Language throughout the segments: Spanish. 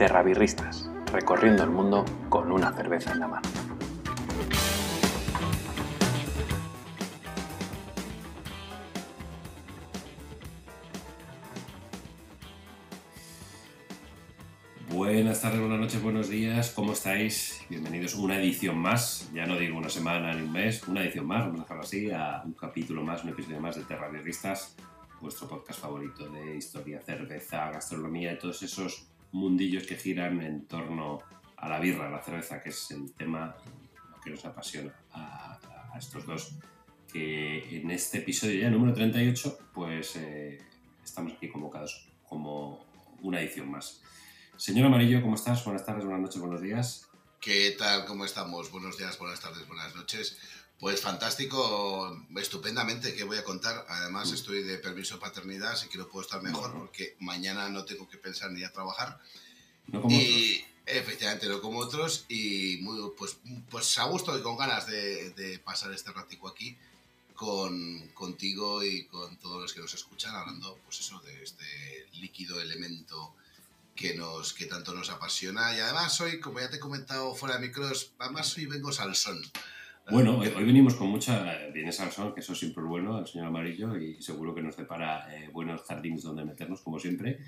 Terrabirristas, recorriendo el mundo con una cerveza en la mano. Buenas tardes, buenas noches, buenos días, ¿cómo estáis? Bienvenidos a una edición más, ya no digo una semana ni un mes, una edición más, vamos a dejarlo así, a un capítulo más, un episodio más de Terrabirristas, vuestro podcast favorito de historia, cerveza, gastronomía y todos esos mundillos que giran en torno a la birra, a la cerveza, que es el tema que nos apasiona a, estos dos. Que en este episodio ya número 38, pues eh, estamos aquí convocados como una edición más. Señor Amarillo, ¿cómo estás? Buenas tardes, buenas noches, buenos días. ¿Qué tal? ¿Cómo estamos? Buenos días, buenas tardes, buenas noches. Pues fantástico, estupendamente, ¿qué voy a contar? Además estoy de permiso de paternidad, así que no puedo estar mejor Bueno. porque mañana no tengo que pensar ni a trabajar. No como y efectivamente no como otros y muy, pues, pues a gusto y con ganas de, de pasar este ratico aquí con, contigo y con todos los que nos escuchan hablando pues eso de este líquido elemento que nos que tanto nos apasiona y además hoy como ya te he comentado fuera de micros además hoy vengo salsón Bueno, hoy, hoy venimos con mucha. eh, Viene Sansón, que eso siempre es bueno, el señor Amarillo, y seguro que nos depara eh, buenos jardines donde meternos, como siempre.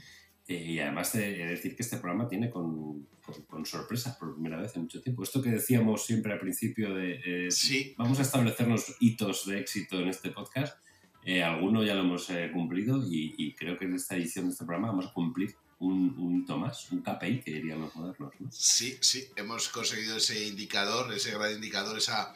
Eh, y además de de decir que este programa tiene con, con, con sorpresas por primera vez en mucho tiempo. Esto que decíamos siempre al principio de. eh, Sí. Vamos a establecernos hitos de éxito en este podcast. Eh, alguno ya lo hemos eh, cumplido y, y creo que en esta edición de este programa vamos a cumplir un, un hito más, un KPI que diríamos modernos. ¿no? Sí, sí, hemos conseguido ese indicador, ese gran indicador, esa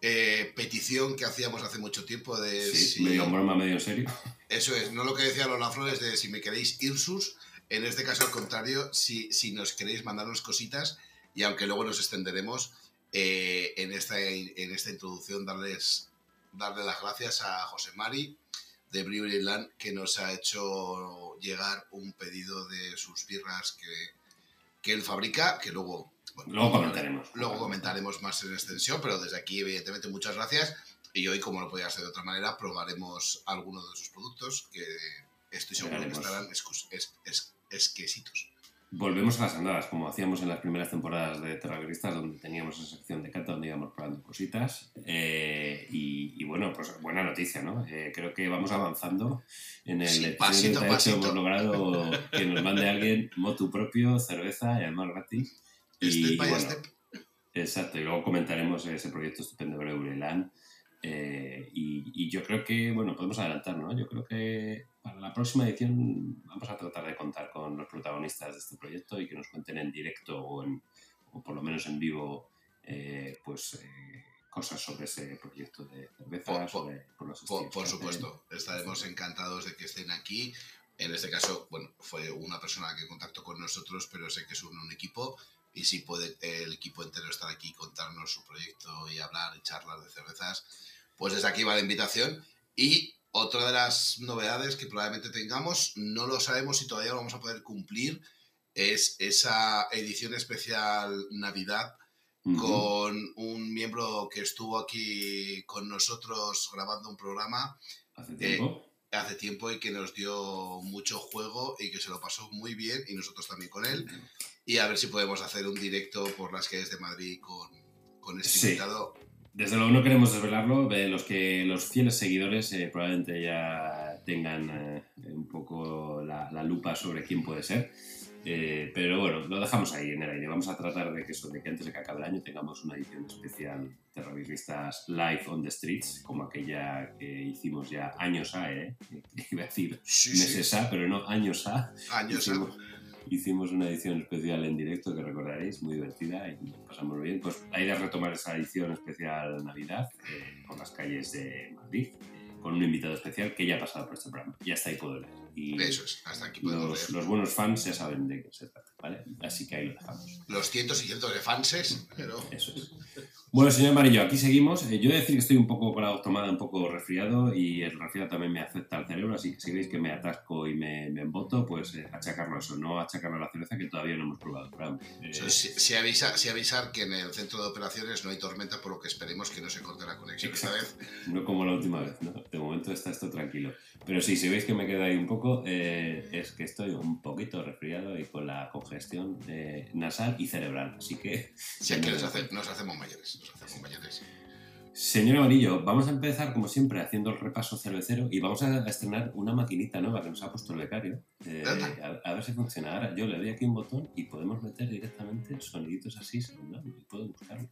eh, petición que hacíamos hace mucho tiempo de Sí, si- medio broma, medio serio. Eso es, no lo que decía Lola Flores de si me queréis Irsus, en este caso al contrario, si, si nos queréis mandarnos cositas y aunque luego nos extenderemos, eh, en, esta, en esta introducción darles darle las gracias a José Mari de Brewery Land que nos ha hecho llegar un pedido de sus birras que, que él fabrica, que luego... bueno, Luego comentaremos. Luego comentaremos más en extensión, pero desde aquí, evidentemente, muchas gracias. Y hoy, como no podía ser de otra manera, probaremos algunos de sus productos que estoy seguro que estarán exquisitos. Volvemos a las andadas, como hacíamos en las primeras temporadas de Terraveristas, donde teníamos esa sección de cata, donde íbamos probando cositas. Eh, y, y bueno, pues buena noticia, ¿no? Eh, creo que vamos avanzando. En el Sí, pasito 38 pasito. hemos logrado que nos mande alguien motu propio, cerveza y además gratis. Y, Step by bueno, step. Exacto, y luego comentaremos ese proyecto estupendo de Breureland. Eh, y, y yo creo que, bueno, podemos adelantar, ¿no? Yo creo que para la próxima edición vamos a tratar de contar con los protagonistas de este proyecto y que nos cuenten en directo o, en, o por lo menos en vivo, eh, pues eh, cosas sobre ese proyecto de cerveza, Por- por- sobre por los Por, estilos por que hacen. supuesto, estaremos encantados de que estén aquí. En este caso, bueno, fue una persona que contactó con nosotros, pero sé que es un, un equipo y si puede el equipo entero estar aquí y contarnos su proyecto y hablar y charlar de cervezas, pues desde aquí va la invitación. Y otra de las novedades que probablemente tengamos, no lo sabemos si todavía lo vamos a poder cumplir, es esa edición especial Navidad Ujú. con un miembro que estuvo aquí con nosotros grabando un programa Hace tiempo. hace tiempo y que nos dio mucho juego y que se lo pasó muy bien y nosotros también con él. Y a ver si podemos hacer un directo por las calles de Madrid con, con este Sí. invitado. Desde luego no queremos desvelarlo. eh, los que los fieles seguidores eh, probablemente ya tengan eh, un poco la, la lupa sobre quién puede ser. Eh, pero bueno, lo dejamos ahí en el aire. Vamos a tratar de que, eso, de que antes de que acabe el año tengamos una edición especial Terroristas Live on the Streets, como aquella que hicimos ya años A, ¿eh? Iba a decir Sí, meses A, pero no años A. Años. Hicimos, hicimos una edición especial en directo que recordaréis, muy divertida y nos pasamos bien. Pues idea es retomar esa edición especial Navidad eh, por las calles de Madrid eh, con un invitado especial que ya ha pasado por este programa. Ya está ahí puedo leer. Y Eso es, hasta aquí podemos los, leer. los buenos fans ya saben de qué se trata, ¿vale? Así que ahí lo dejamos. Los cientos y cientos de fanses, pero Eso es. Bueno, señor Amarillo, aquí seguimos. Eh, yo he de decir que estoy un poco voz tomada, un poco resfriado y el resfriado también me afecta al cerebro, así que si veis que me atasco y me, me emboto, pues eh, achacarlo a eso, no achacarlo a la cerveza que todavía no hemos probado. Pero, eh, si, si avisa, si avisar que en el centro de operaciones no hay tormenta, por lo que esperemos que no se corte la conexión esta vez. no como la última vez, ¿no? De momento está esto tranquilo. Pero sí, si veis que me queda ahí un poco, eh, es que estoy un poquito resfriado y con la congestión eh, nasal y cerebral, así que... Si que nos, hace- nos hacemos mayores, nos hacemos mayores. Señor Amarillo, vamos a empezar como siempre haciendo el repaso cervecero y vamos a estrenar una maquinita nueva que nos ha puesto el becario. Eh, a, a ver si funciona. Ahora yo le doy aquí un botón y podemos meter directamente soniditos así, ¿no? Y puedo buscarlos.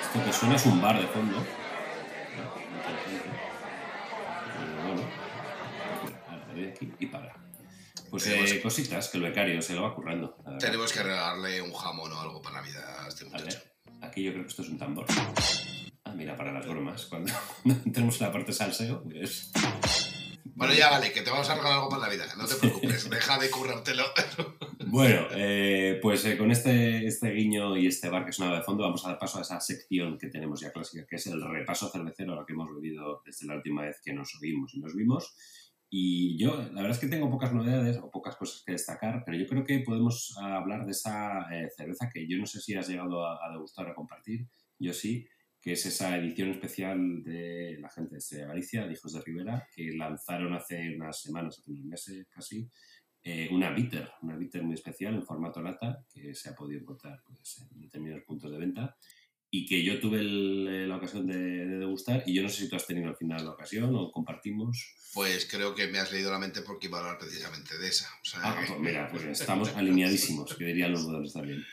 Esto que suena es un bar de fondo. Eh, Bueno, doy aquí y para. Pues eh, cositas que el becario se lo va currando. Tenemos que regalarle un jamón o algo para Navidad a este A muchacho. aquí yo creo que esto es un tambor. Ah, mira, para las bromas. Cuando, cuando entremos en la parte salseo, pues... Bueno, ya vale, que te vamos a regalar algo para Navidad. No te preocupes, deja de currártelo. Bueno, eh, pues eh, con este, este guiño y este bar que sonaba de fondo, vamos a dar paso a esa sección que tenemos ya clásica, que es el repaso cervecero a lo que hemos bebido desde la última vez que nos oímos y nos vimos. Y yo, la verdad es que tengo pocas novedades o pocas cosas que destacar, pero yo creo que podemos hablar de esa eh, cerveza que yo no sé si has llegado a, a degustar o a compartir, yo sí, que es esa edición especial de la gente de Galicia, de Hijos de Rivera, que lanzaron hace unas semanas, hace unos meses casi, eh, una bitter, una bitter muy especial en formato lata, que se ha podido encontrar pues, en determinados puntos de venta y que yo tuve el- eh, la ocasión de, de degustar y yo no sé si tú has tenido al final la ocasión o compartimos. Pues creo que me has leído la mente porque iba a hablar precisamente de esa. O sea, Ah, que- pues mira, pues estamos alineadísimos, que dirían los modelos también.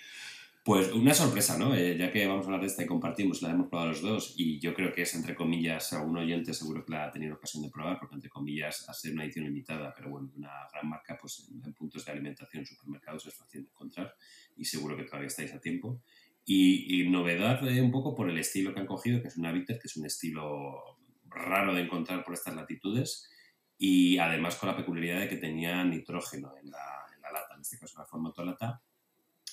Pues una sorpresa, ¿no? Eh, ya que vamos a hablar de esta y compartimos, la hemos probado los dos y yo creo que es entre comillas, algún oyente seguro que la ha tenido ocasión de probar, porque entre comillas, a ser una edición limitada, pero bueno, una gran marca, pues en, en puntos de alimentación, supermercados es fácil de encontrar y seguro que todavía estáis a tiempo. Y, y novedad eh, un poco por el estilo que han cogido, que es una bitter, que es un estilo raro de encontrar por estas latitudes y además con la peculiaridad de que tenía nitrógeno en la, en la lata, en este caso la formato lata,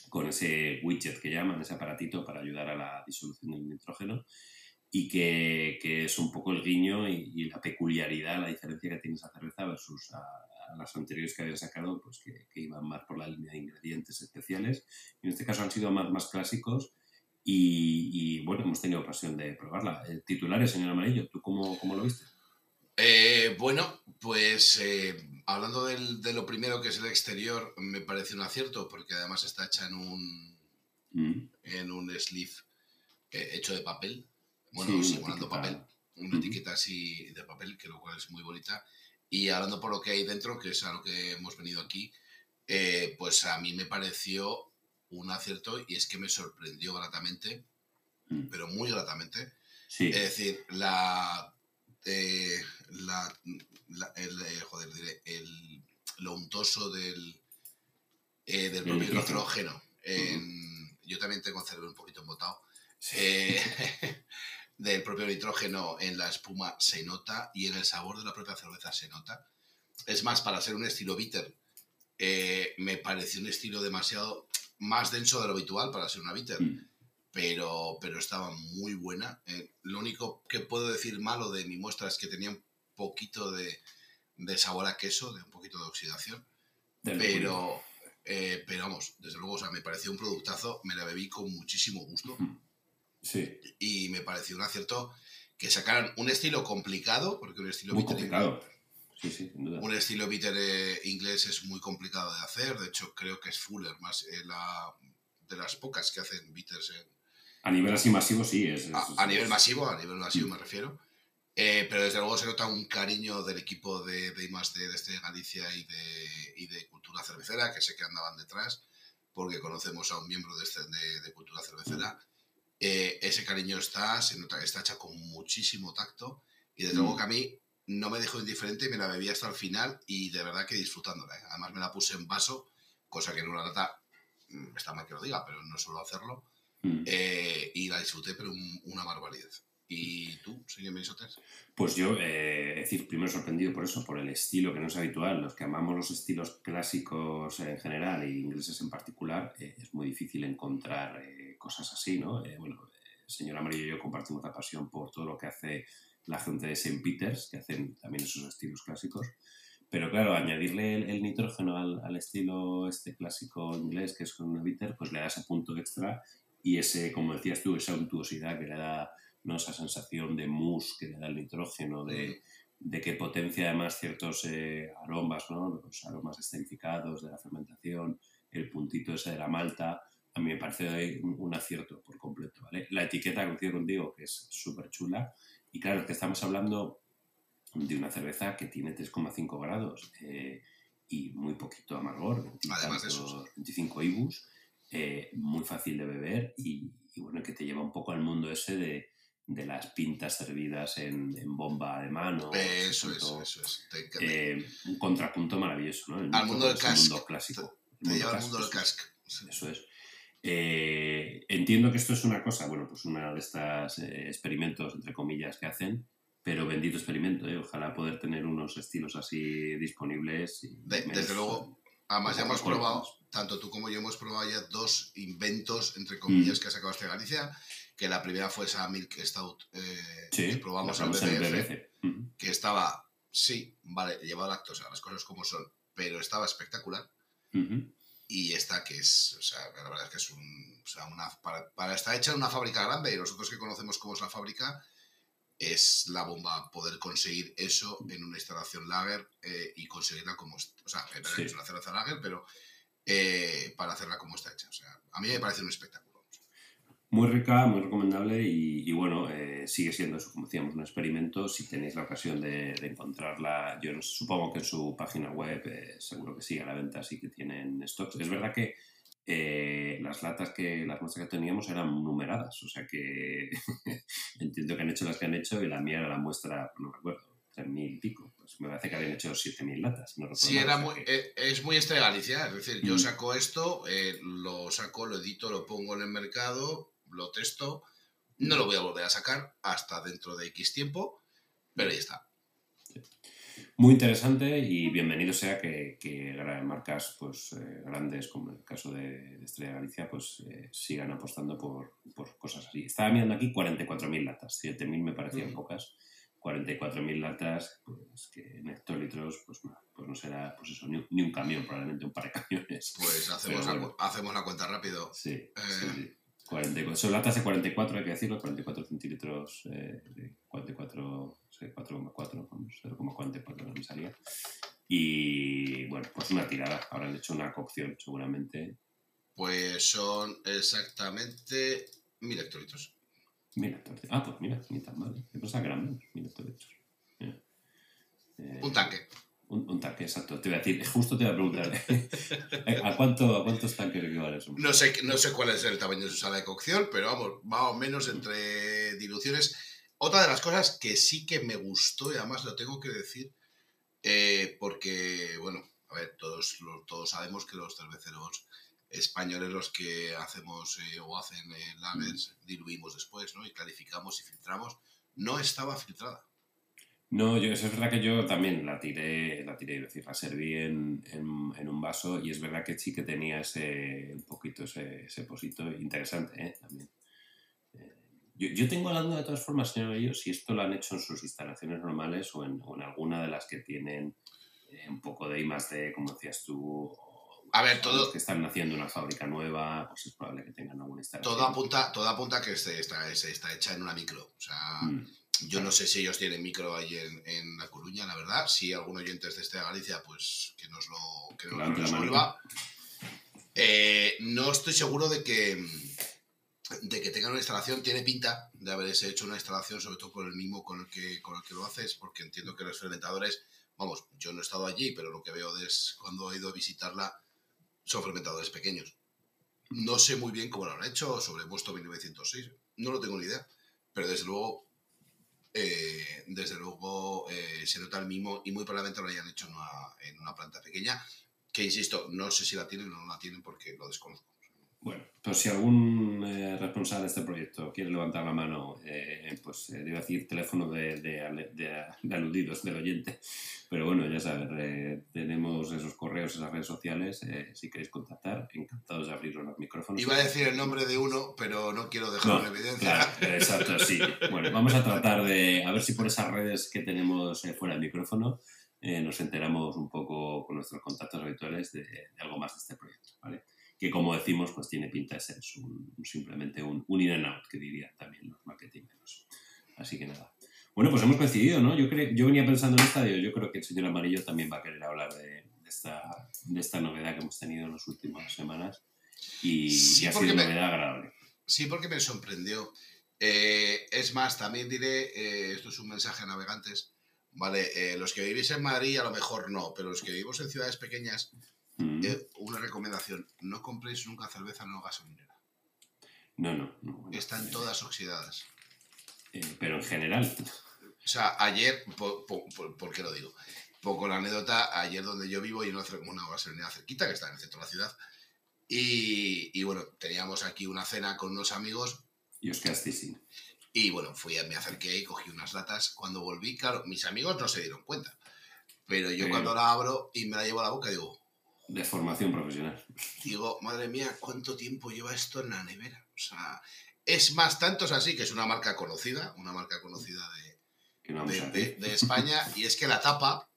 con ese widget que llaman, ese aparatito para ayudar a la disolución del nitrógeno y que, que es un poco el guiño y, y la peculiaridad, la diferencia que tiene esa cerveza versus a, a las anteriores que habían sacado, pues que, que iban más por la línea de ingredientes especiales. Y en este caso han sido más, más clásicos y, y, bueno, hemos tenido ocasión de probarla. Eh, titulares, señor Amarillo, ¿tú cómo, cómo lo viste? Eh, bueno, pues eh, hablando del- de lo primero que es el exterior, me parece un acierto porque además está hecha en un, Mm, en un sleeve eh, hecho de papel. Bueno, Sí, simulando papel. Una etiqueta así de papel, que lo cual es muy bonita. Y hablando por lo que hay dentro, que es a lo que hemos venido aquí, eh, pues a mí me pareció un acierto y es que me sorprendió gratamente, mm. pero muy gratamente. Sí, Es decir, la. eh, la, la- el, eh, joder, diré, el, lo untoso del, del El propio nitrógeno. nitrógeno. en- Yo también tengo el cerebro un poquito embotado. sí. Del propio nitrógeno en la espuma se nota y en el sabor de la propia cerveza se nota. Es más, para ser un estilo bitter, eh, me pareció un estilo demasiado más denso de lo habitual para ser una bitter Mm. pero, pero estaba muy buena. Eh, lo único que puedo decir malo de mi muestra es que tenía un poquito de, de sabor a queso, de un poquito de oxidación, pero, eh, pero vamos, desde luego, o sea, me pareció un productazo, me la bebí con muchísimo gusto Ujú. Sí, y me pareció un acierto que sacaran un estilo complicado, porque un estilo muy bitter complicado. Sí, sí, sin duda. un estilo bitter eh, inglés es muy complicado de hacer, de hecho creo que es Fuller, más eh, la, de las pocas que hacen bitters en, A nivel así masivo, sí. Es, es- a, a nivel masivo, a nivel masivo Mm. me refiero. Eh, pero desde luego se nota un cariño del equipo de, de I+D de este Galicia y de, y de Cultura Cervecera, que sé que andaban detrás, porque conocemos a un miembro de, este, de, de Cultura Cervecera. Eh, ese cariño está, se nota está hecha con muchísimo tacto y desde Mm. luego que a mí no me dejó indiferente, me la bebí hasta el final y de verdad que disfrutándola. ¿eh? Además me la puse en vaso, cosa que en una lata mm, está mal que lo diga, pero no suelo hacerlo. Mm. Eh, y la disfruté, pero un- una barbaridad. ¿Y tú, señor Menisotes? Pues yo, eh, es decir, primero sorprendido por eso, por el estilo que no es habitual. Los que amamos los estilos clásicos en general e ingleses en particular, eh, es muy difícil encontrar eh, cosas así, ¿no? Eh, bueno, el señor Amarillo y yo compartimos la pasión por todo lo que hace la gente de St. Peters, que hacen también esos estilos clásicos. Pero claro, añadirle el, nitrógeno al, al, estilo este clásico inglés, que es con un bitter, pues le da ese punto extra y ese, como decías tú, esa untuosidad que le da ¿no? esa sensación de mousse que le da el nitrógeno, de, de que potencia además ciertos eh, aromas, ¿no? los aromas esterificados de la fermentación, el puntito ese de la malta, a mí me parece un, acierto por completo. ¿vale? La etiqueta, coincido contigo, que es súper chula, y claro, que estamos hablando de una cerveza que tiene 3,5 grados eh, y muy poquito amargor, además de eso, 25 IBUs, eh, muy fácil de beber y, y, bueno, que te lleva un poco al mundo ese de, de las pintas servidas en, bomba de mano. Eso es, eso es. Eh, un contrapunto maravilloso, ¿no? al mundo del cask. Mundo clásico. Te, lleva al mundo del cask. Eso es. Eh, entiendo que esto es una cosa, bueno, pues una de estas eh, experimentos, entre comillas, que hacen, pero bendito experimento, ojalá poder tener unos estilos así disponibles. desde luego, además ya hemos probado, tanto tú como yo hemos probado ya dos inventos, entre comillas, mm. que ha sacado este Galicia que la primera fue esa Milk Stout eh, que probamos en BBF, que estaba, sí, vale, llevaba lactosa, las cosas como son, pero estaba espectacular. Y esta que es, o sea, la verdad es que es un, o sea, una, para, estar hecha en una fábrica grande y nosotros que conocemos cómo es la fábrica, es la bomba poder conseguir eso en una instalación lager eh, y conseguirla como, o sea, es una cerveza lager, pero eh, para hacerla como está hecha. O sea, a mí me parece un espectáculo. Muy rica, muy recomendable y, bueno, eh, sigue siendo eso, como decíamos, un experimento. Si tenéis la ocasión de, encontrarla, yo supongo que en su página web eh, seguro que sigue a la venta, así que tienen stocks. Es verdad que eh, las latas que las muestras que teníamos eran numeradas, o sea que entiendo que han hecho las que han hecho y la mía era la muestra, no recuerdo, 3.000 y pico. Pues me parece que habían hecho 7.000 latas. No sí, era muy, es muy este Galicia, es decir, yo mm. saco esto, lo saco, lo edito, lo pongo en el mercado lo testo, no lo voy a volver a sacar hasta dentro de X tiempo, pero ahí está. Muy interesante y bienvenido sea que, que marcas pues, eh, grandes, como el caso de, Estrella Galicia, pues eh, sigan apostando por, por, cosas así. Estaba mirando aquí 44.000 latas, 7.000 me parecían pocas. 44.000 latas, pues que en hectolitros, pues, pues no será pues eso, ni, un camión, probablemente un par de camiones. Pues hacemos, hacemos la cuenta rápido. sí, sí. Eh, 44, son latas de 44, hay que decirlo, 44 centímetros, eh, 44, 4,4, 0,44 me salía. Y bueno, pues una tirada, habrán hecho una cocción seguramente. Pues son exactamente 1000 hectolitros. 1000 hectolitros. Ah, pues mira, ni tan mal. ¿eh? Yo pensaba que eran menos, 1000 hectolitros. Eh, un tanque. Un, tanque, exacto. Te voy a decir, justo te voy a preguntar, ¿a, cuánto, ¿a cuántos tanques equivale eso? No sé, no sé cuál es el tamaño de su sala de cocción, pero vamos, más o menos entre diluciones. Otra de las cosas que sí que me gustó, y además lo tengo que decir, eh, porque, bueno, a ver, todos, todos sabemos que los cerveceros españoles los que hacemos eh, o hacen eh, lagers diluimos después, ¿no? Y clarificamos y filtramos. No estaba filtrada. No, yo, es verdad que yo también la tiré, la tiré, es decir, la serví en, en, un vaso y es verdad que sí que tenía ese, un poquito ese, ese posito interesante, ¿eh? También. Eh, yo, yo, tengo la duda de todas formas, señor ellos, si esto lo han hecho en sus instalaciones normales o en, en alguna de las que tienen eh, un poco de I más de, como decías tú, a ver, todo. que están haciendo una fábrica nueva, pues es probable que tengan alguna instalación. Todo apunta, todo apunta que está, está, está hecha en una micro. O sea, mm. Yo no sé si ellos tienen micro ahí en, La Coruña, la verdad. Si algún oyente es de este Galicia, pues que nos lo, que nos lo resuelva. Eh, no estoy seguro de que, de que tengan una instalación. Tiene pinta de haberse hecho una instalación, sobre todo con el mismo con el que, con el que lo haces, porque entiendo que los fermentadores, vamos, yo no he estado allí, pero lo que veo es cuando he ido a visitarla, son fermentadores pequeños. No sé muy bien cómo lo han hecho sobre vuestro 1906, no lo tengo ni idea, pero desde luego eh, desde luego eh, se nota el mismo y muy probablemente lo hayan hecho en una, planta pequeña, que insisto, no sé si la tienen o no la tienen porque lo desconozco. Bueno, pero si algún eh, responsable de este proyecto quiere levantar la mano, eh, pues eh, decir teléfono de, de, de, aludidos del oyente. Pero bueno, ya sabes, eh, tenemos esos correos, esas redes sociales. Eh, si queréis contactar, encantados de abrir los micrófonos. Iba a decir el nombre de uno, pero no quiero dejarlo en evidencia. Claro, exacto, sí. Bueno, vamos a tratar de, a ver si por esas redes que tenemos fuera del micrófono, nos enteramos un poco con nuestros contactos habituales de, algo más de este proyecto, ¿vale? Que como decimos, pues tiene pinta de ser simplemente un, un in and out, que dirían también los marketingeros. Así que nada. Bueno, pues hemos coincidido, ¿no? Yo, creo, yo venía pensando en esta, yo creo que el señor Amarillo también va a querer hablar de, esta, de esta novedad que hemos tenido en las últimas semanas y, ha sido una novedad agradable. Sí, porque me sorprendió. Eh, es más, también diré, eh, esto es un mensaje a navegantes, ¿vale? Eh, los que vivís en Madrid a lo mejor no, pero los que vivimos en ciudades pequeñas, Mm. Eh, una recomendación, no compréis nunca cerveza no gasolinera. No, no. Están todas oxidadas. Eh, pero en general. O sea, ayer, por, qué lo digo? Poco la anécdota, ayer donde yo vivo y una, una gasolinera cerquita, que está en el centro de la ciudad, y, bueno, teníamos aquí una cena con unos amigos. Y os quedasteis sin. Y bueno, fui, me acerqué y cogí unas latas. Cuando volví, claro, mis amigos no se dieron cuenta. Pero yo cuando la abro y me la llevo a la boca, digo, de formación profesional. Digo, madre mía, ¿cuánto tiempo lleva esto en la nevera? O sea, es más, tanto es así que es una marca conocida, una marca conocida de, de, España, y es que la tapa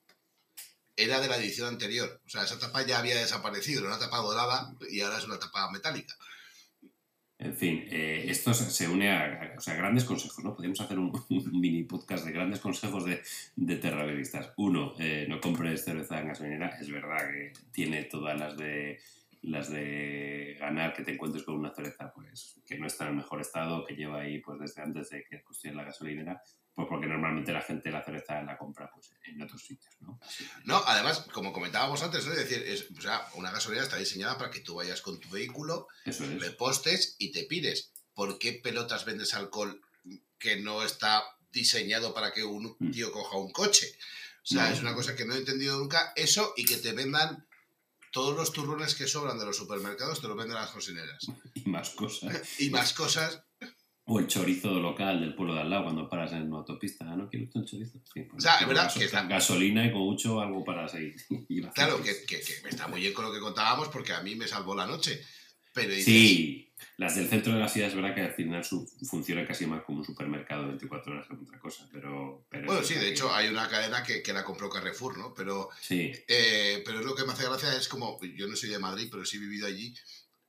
era de la edición anterior. O sea, esa tapa ya había desaparecido, era una tapa dorada y ahora es una tapa metálica. En fin, eh, esto se une a, grandes consejos, ¿no? Podríamos hacer un, mini podcast de grandes consejos de, de terraveristas. Uno, eh, no compres cerveza en gasolinera. Es verdad que tiene todas las de las de ganar que te encuentres con una cerveza pues que no está en el mejor estado, que lleva ahí pues desde antes de que construyan la gasolinera, pues porque normalmente la gente la cerveza la compra pues en otros sitios, ¿no? No, además, como comentábamos antes, es decir, es, o sea, una gasolinera está diseñada para que tú vayas con tu vehículo, le postes y te pires. ¿Por qué pelotas vendes alcohol que no está diseñado para que un mm. tío coja un coche? O sea, es una cosa que no he entendido nunca. Eso y que te vendan todos los turrones que sobran de los supermercados te los venden las cocineras. Y más cosas. y más cosas. O el chorizo local del pueblo de al lado cuando paras en una autopista. ¿No quiero un chorizo? Pues o sea, es verdad que está... Gasolina y con mucho algo para seguir. claro, que, que, que, está muy bien con lo que contábamos porque a mí me salvó la noche. Pero Sí, las del centro de la ciudad es verdad que al final su, funciona casi más como un supermercado 24 horas que otra cosa, pero... bueno, sí, de hecho hay una cadena que, que, la compró Carrefour, ¿no? Pero, sí. Eh, pero lo que me hace gracia es como, yo no soy de Madrid, pero sí he vivido allí,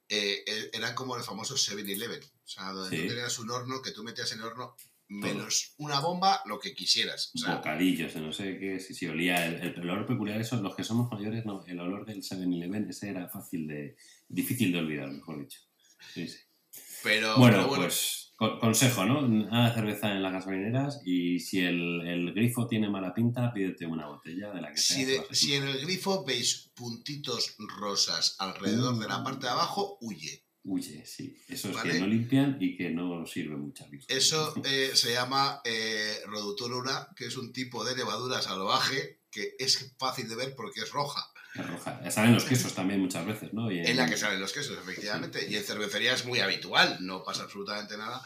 eh, eh eran como el famoso 7-Eleven, o sea, donde tú tenías un horno que tú metías en el horno menos una bomba, lo que quisieras. O Bocadillos, no sé qué, si, si olía. El, olor peculiar, eso, los que somos mayores, no, el olor del 7-Eleven, ese era fácil de, difícil de olvidar, mejor dicho. Sí, sí. Pero, bueno, pues consejo, ¿no? Nada cerveza en las gasolineras y si el, grifo tiene mala pinta, pídete una botella de la que si si en el grifo veis puntitos rosas alrededor de la parte de abajo, huye. Huye, sí. Eso es que no limpian y que no sirve mucha vista. Eso eh, se llama eh, que es un tipo de levadura salvaje que es fácil de ver porque es roja. Es roja. Salen los quesos también muchas veces, ¿no? Y en... la que salen los quesos, efectivamente. Y en cervecería es muy habitual, no pasa absolutamente nada,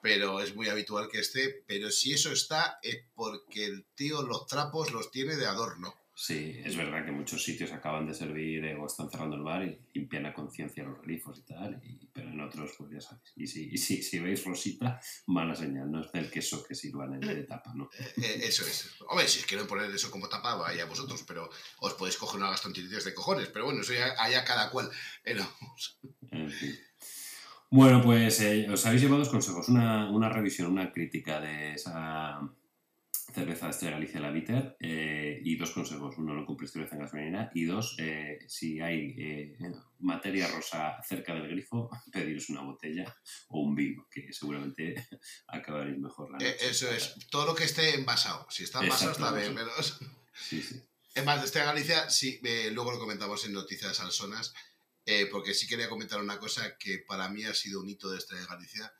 pero es muy habitual que esté. Pero si eso está, es porque el tío los trapos los tiene de adorno. Sí, es verdad que muchos sitios acaban de servir eh, o están cerrando el bar y limpian a conciencia los grifos y tal, pero en otros, pues ya sabéis. Y si, si, veis rosita, mala señal, no es del queso que sirvan en de tapa, ¿no? Eh, eh, eso es. Hombre, si quieren poner eso como tapa, vaya vosotros, pero os podéis coger una gastroenteritis de cojones, pero bueno, eso ya allá cada cual. Bueno, pues os habéis llevado dos consejos, una, una revisión, una crítica de esa cerveza Galicia la Bitter eh, y dos consejos. Uno, no compres cerveza en gasolinera y dos, eh, si hay eh, materia rosa cerca del grifo, pediros una botella o un vino, que seguramente acabaréis mejor la noche. Eso es, todo lo que esté envasado. Si está envasado está bien, menos. Sí, sí. Es más, de Estrella Galicia, sí, luego lo comentamos en Noticias Alsonas, porque sí quería comentar una cosa que para mí ha sido un hito de Estrella Galicia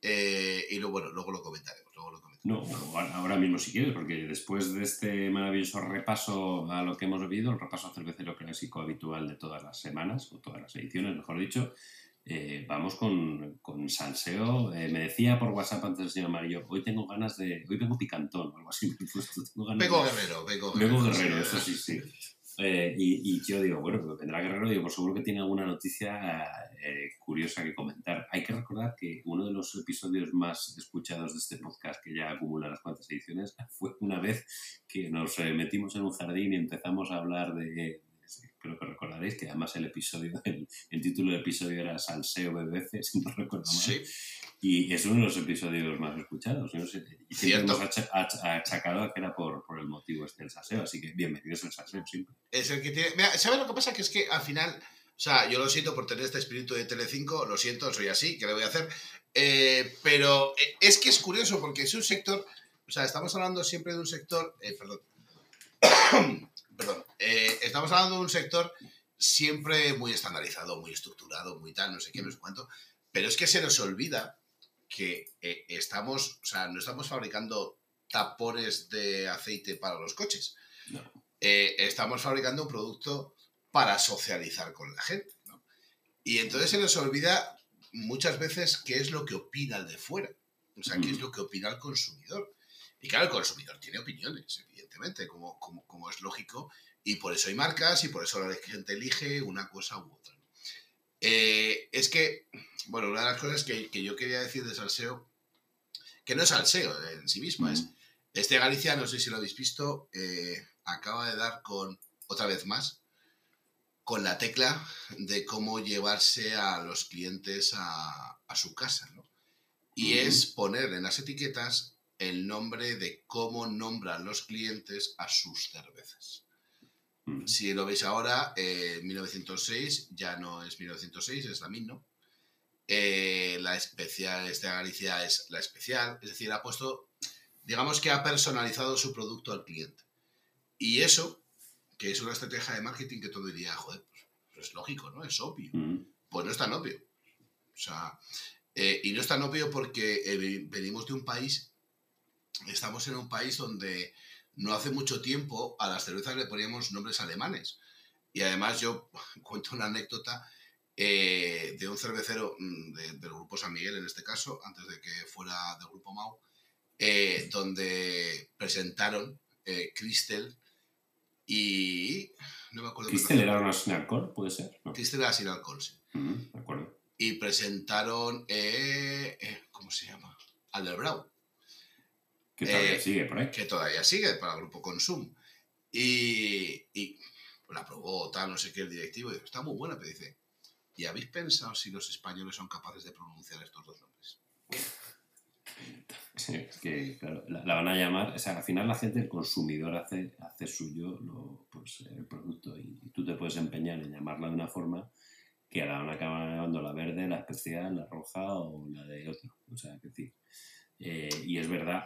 y luego, bueno, luego lo comentaremos. Luego lo comentaremos. No, ahora mismo si quieres, porque después de este maravilloso repaso a lo que hemos vivido, el repaso cervecero clásico habitual de todas las semanas, o todas las ediciones, mejor dicho, eh, vamos con, con salseo. Eh, me decía por WhatsApp antes el señor Amarillo, hoy tengo ganas de... Hoy vengo picantón o algo así. Tengo ganas vengo de, guerrero, vengo guerrero. Vengo guerrero, eso sí, sí. Eh, y, y, yo digo, bueno, vendrá Guerrero, digo, por seguro que tiene alguna noticia eh, curiosa que comentar. Hay que recordar que uno de los episodios más escuchados de este podcast, que ya acumula las cuantas ediciones, fue una vez que nos metimos en un jardín y empezamos a hablar de, creo que recordaréis que además el episodio, el, título del episodio era Salseo BBC, si no recuerdo mal. Sí. Y es uno de los episodios más escuchados. No y siempre hemos achacado que era por, por, el motivo este del salseo, así que bienvenidos al salseo siempre. Es el que tiene... Mira, ¿sabes lo que pasa? Que es que al final, o sea, yo lo siento por tener este espíritu de Telecinco, lo siento, soy así, ¿qué le voy a hacer? Eh, pero eh, es que es curioso porque es un sector, o sea, estamos hablando siempre de un sector, eh, perdón, perdón, estamos hablando de un sector siempre muy estandarizado, muy estructurado, muy tal, no sé qué, no sé cuánto, pero es que se nos olvida que estamos, o sea, no estamos fabricando tapones de aceite para los coches. Eh, estamos fabricando un producto para socializar con la gente. Y entonces se nos olvida muchas veces qué es lo que opina el de fuera. O sea, qué es mm. lo que opina el consumidor. Y claro, el consumidor tiene opiniones, evidentemente, como, como, como es lógico. Y por eso hay marcas y por eso la gente elige una cosa u otra. Eh, es que, bueno, una de las cosas que, yo quería decir de Salseo, que no es Salseo en sí mismo, es este Galicia, no sé si lo habéis visto, eh, acaba de dar con, otra vez más, con la tecla de cómo llevarse a los clientes a, su casa, ¿no? Y es poner en las etiquetas el nombre de cómo nombran los clientes a sus cervezas. Si lo veis ahora, 1906 eh, ya no es 1906, es la misma. Eh, la especial, esta Galicia es la especial, es decir, ha puesto, digamos que ha personalizado su producto al cliente. Y eso, que es una estrategia de marketing que todo diría, joder, pues, es lógico, ¿no? Es obvio. Pues no es tan obvio. O sea, eh, y no es tan obvio porque venimos de un país, estamos en un país donde no hace mucho tiempo a las cervezas le poníamos nombres alemanes. Y además yo cuento una anécdota eh, de un cervecero mm, del grupo San Miguel, en este caso, antes de que fuera del grupo Mau, eh, donde presentaron eh, Crystal y... No me acuerdo. ¿Crystal era una sin alcohol, puede ser? ¿no? Crystal era sin alcohol, sí. de acuerdo. Y presentaron... ¿Cómo se llama? Alderbrau. Que todavía eh, sigue por ahí. Que todavía sigue para el grupo Consum. Y, y la aprobó tal, no sé qué, el directivo. Y está muy buena, pero dice, ¿y habéis pensado si los españoles son capaces de pronunciar estos dos nombres? Es que, claro, la, van a llamar, o sea, al final la gente, el consumidor hace, hace suyo lo, pues, el producto y, tú te puedes empeñar en llamarla de una forma que la van a acabar llamando la verde, la especial, la roja o la de otro. O sea, que decir, eh, y es verdad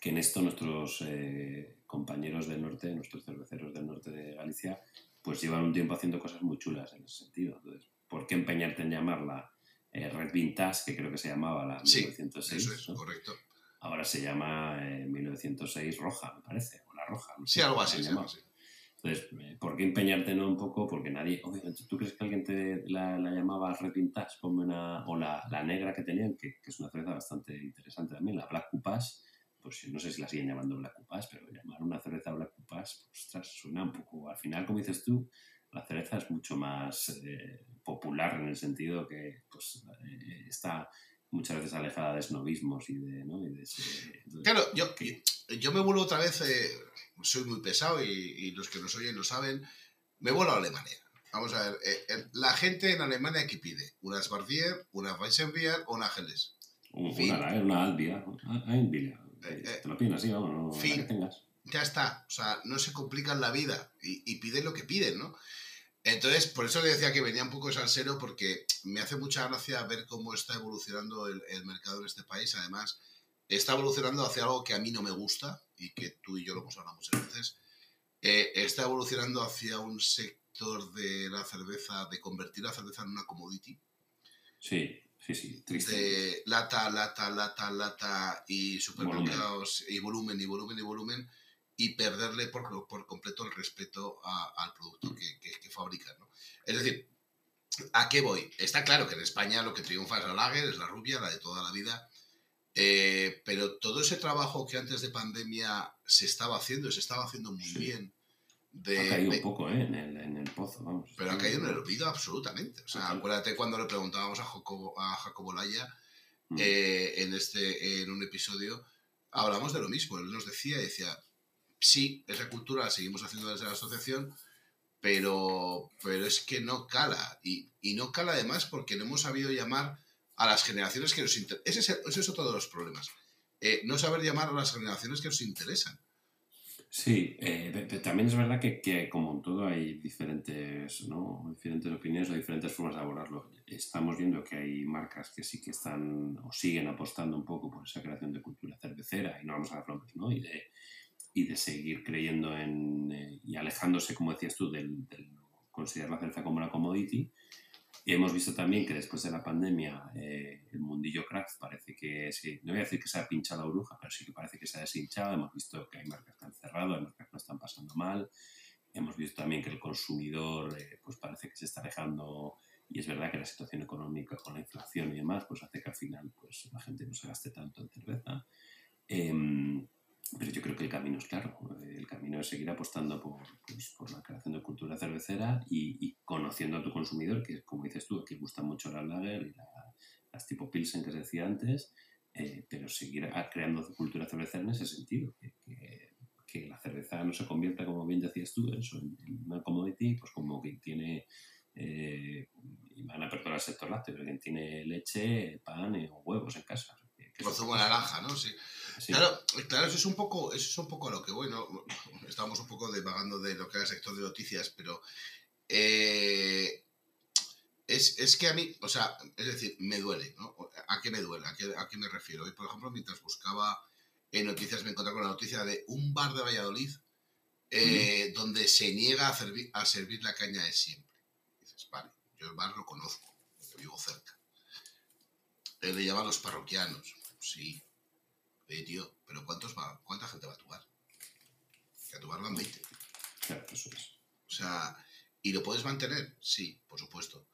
que en esto nuestros eh, compañeros del norte, nuestros cerveceros del norte de Galicia, pues llevan un tiempo haciendo cosas muy chulas en ese sentido. Entonces, ¿por qué empeñarte en llamarla eh, Red Vintage, que creo que se llamaba la 1906? Eso es, correcto. Ahora se llama 1906 eh, Roja, me parece, o la Roja. sí, algo así, Entonces, ¿por qué empeñarte no un poco? Porque nadie, obviamente, ¿tú crees que alguien te la, llamaba Red Vintage como una, o la, la negra que tenían, que, que, es una cerveza bastante interesante también, la Black Coupage, pues no sé si la siguen llamando Black Cupas, pero llamar una cerveza Black Cupas, pues suena un poco, al final, como dices tú, la cerveza es mucho más eh, popular en el sentido que pues, eh, está muchas veces alejada de snobismos y de, ¿no? claro, yo, yo me vuelvo otra vez, eh, soy muy pesado y, los que nos oyen lo saben, me vuelvo a Alemania. Vamos a ver, la gente en Alemania ¿qué pide? ¿Una Schwarzier, una Weissenbier o una Helles? Una, una Albia, Albia. Eh, eh, te lo pides así, vamos, no, fin, tengas. Ya está, o sea, no se complican la vida y, piden lo que piden, ¿no? Entonces, por eso le decía que venía un poco salsero, porque me hace mucha gracia ver cómo está evolucionando el, mercado en este país. Además, está evolucionando hacia algo que a mí no me gusta y que tú y yo lo hemos hablado muchas veces. Eh, está evolucionando hacia un sector de la cerveza, de convertir la cerveza en una commodity. Sí. Sí, sí, triste. De lata, lata, lata, lata y supermercados y volumen y volumen y volumen y perderle por, por completo el respeto al producto mm. que, que, fabrican. ¿no? Es decir, ¿A qué voy? Está claro que en España lo que triunfa es la lager, es la rubia, la de toda la vida. Eh, pero todo ese trabajo que antes de pandemia se estaba haciendo, se estaba haciendo muy bien. De, ha caído un poco ¿eh? en, el, en, el, pozo, vamos. Pero ha caído en el olvido absolutamente. O sea, acuérdate cuando le preguntábamos a Jacobo, a Jacobo Laya mm. eh, en, este, en un episodio, hablamos de lo mismo. Él nos decía, decía, sí, esa cultura la seguimos haciendo desde la asociación, pero, pero es que no cala. Y, y no cala además porque no hemos sabido llamar a las generaciones que nos interesan. Ese, es, ese es otro de los problemas. Eh, no saber llamar a las generaciones que nos interesan. Sí, eh, también es verdad que, que, como en todo hay diferentes, ¿no? diferentes opiniones o diferentes formas de abordarlo. Estamos viendo que hay marcas que sí que están o siguen apostando un poco por esa creación de cultura cervecera, y no vamos a dar ¿no? Y de seguir creyendo en eh, y alejándose, como decías tú, del, del, considerar la cerveza como una commodity. Y hemos visto también que después de la pandemia eh, el mundillo craft parece que, no voy a decir que se ha pinchado la bruja, pero sí que parece que se ha deshinchado. Hemos visto que hay marcas que han cerrado, hay marcas que no están pasando mal. Hemos visto también que el consumidor eh, pues parece que se está alejando y es verdad que la situación económica con la inflación y demás pues hace que al final pues la gente no se gaste tanto en cerveza. Eh, pero yo creo que el camino es claro. El camino es seguir apostando por, pues, por la creación de cultura cervecera y, y, conociendo a tu consumidor, que como dices tú, que gusta mucho la lager y la, las tipo Pilsen que se decía antes, eh, pero seguir creando cultura cervecera en ese sentido. Que, que, que, la cerveza no se convierta, como bien decías tú, eso, en, en una commodity, pues como que tiene... Eh, y van a perdonar el sector lácteo, pero quien tiene leche, pan eh, o huevos en casa. Con zumo de naranja, ¿no? Sí. Sí. Claro, claro, eso es un poco, eso es un poco lo que bueno. Estábamos un poco divagando de lo que era el sector de noticias, pero eh, es, es, que a mí, o sea, es decir, me duele, ¿no? ¿A qué me duele? ¿A qué, a qué me refiero? Hoy, por ejemplo, mientras buscaba en noticias, me encontré con la noticia de un bar de Valladolid eh, mm. donde se niega a, servir, a servir la caña de siempre. Y dices, vale, yo el bar lo conozco, vivo cerca. Él le llaman los parroquianos Sí. Oye, tío, pero ¿cuántos va, ¿cuánta gente va a tu bar? Que a tu bar van 20. Claro, eso es. O sea, ¿y lo puedes mantener? Sí, por supuesto.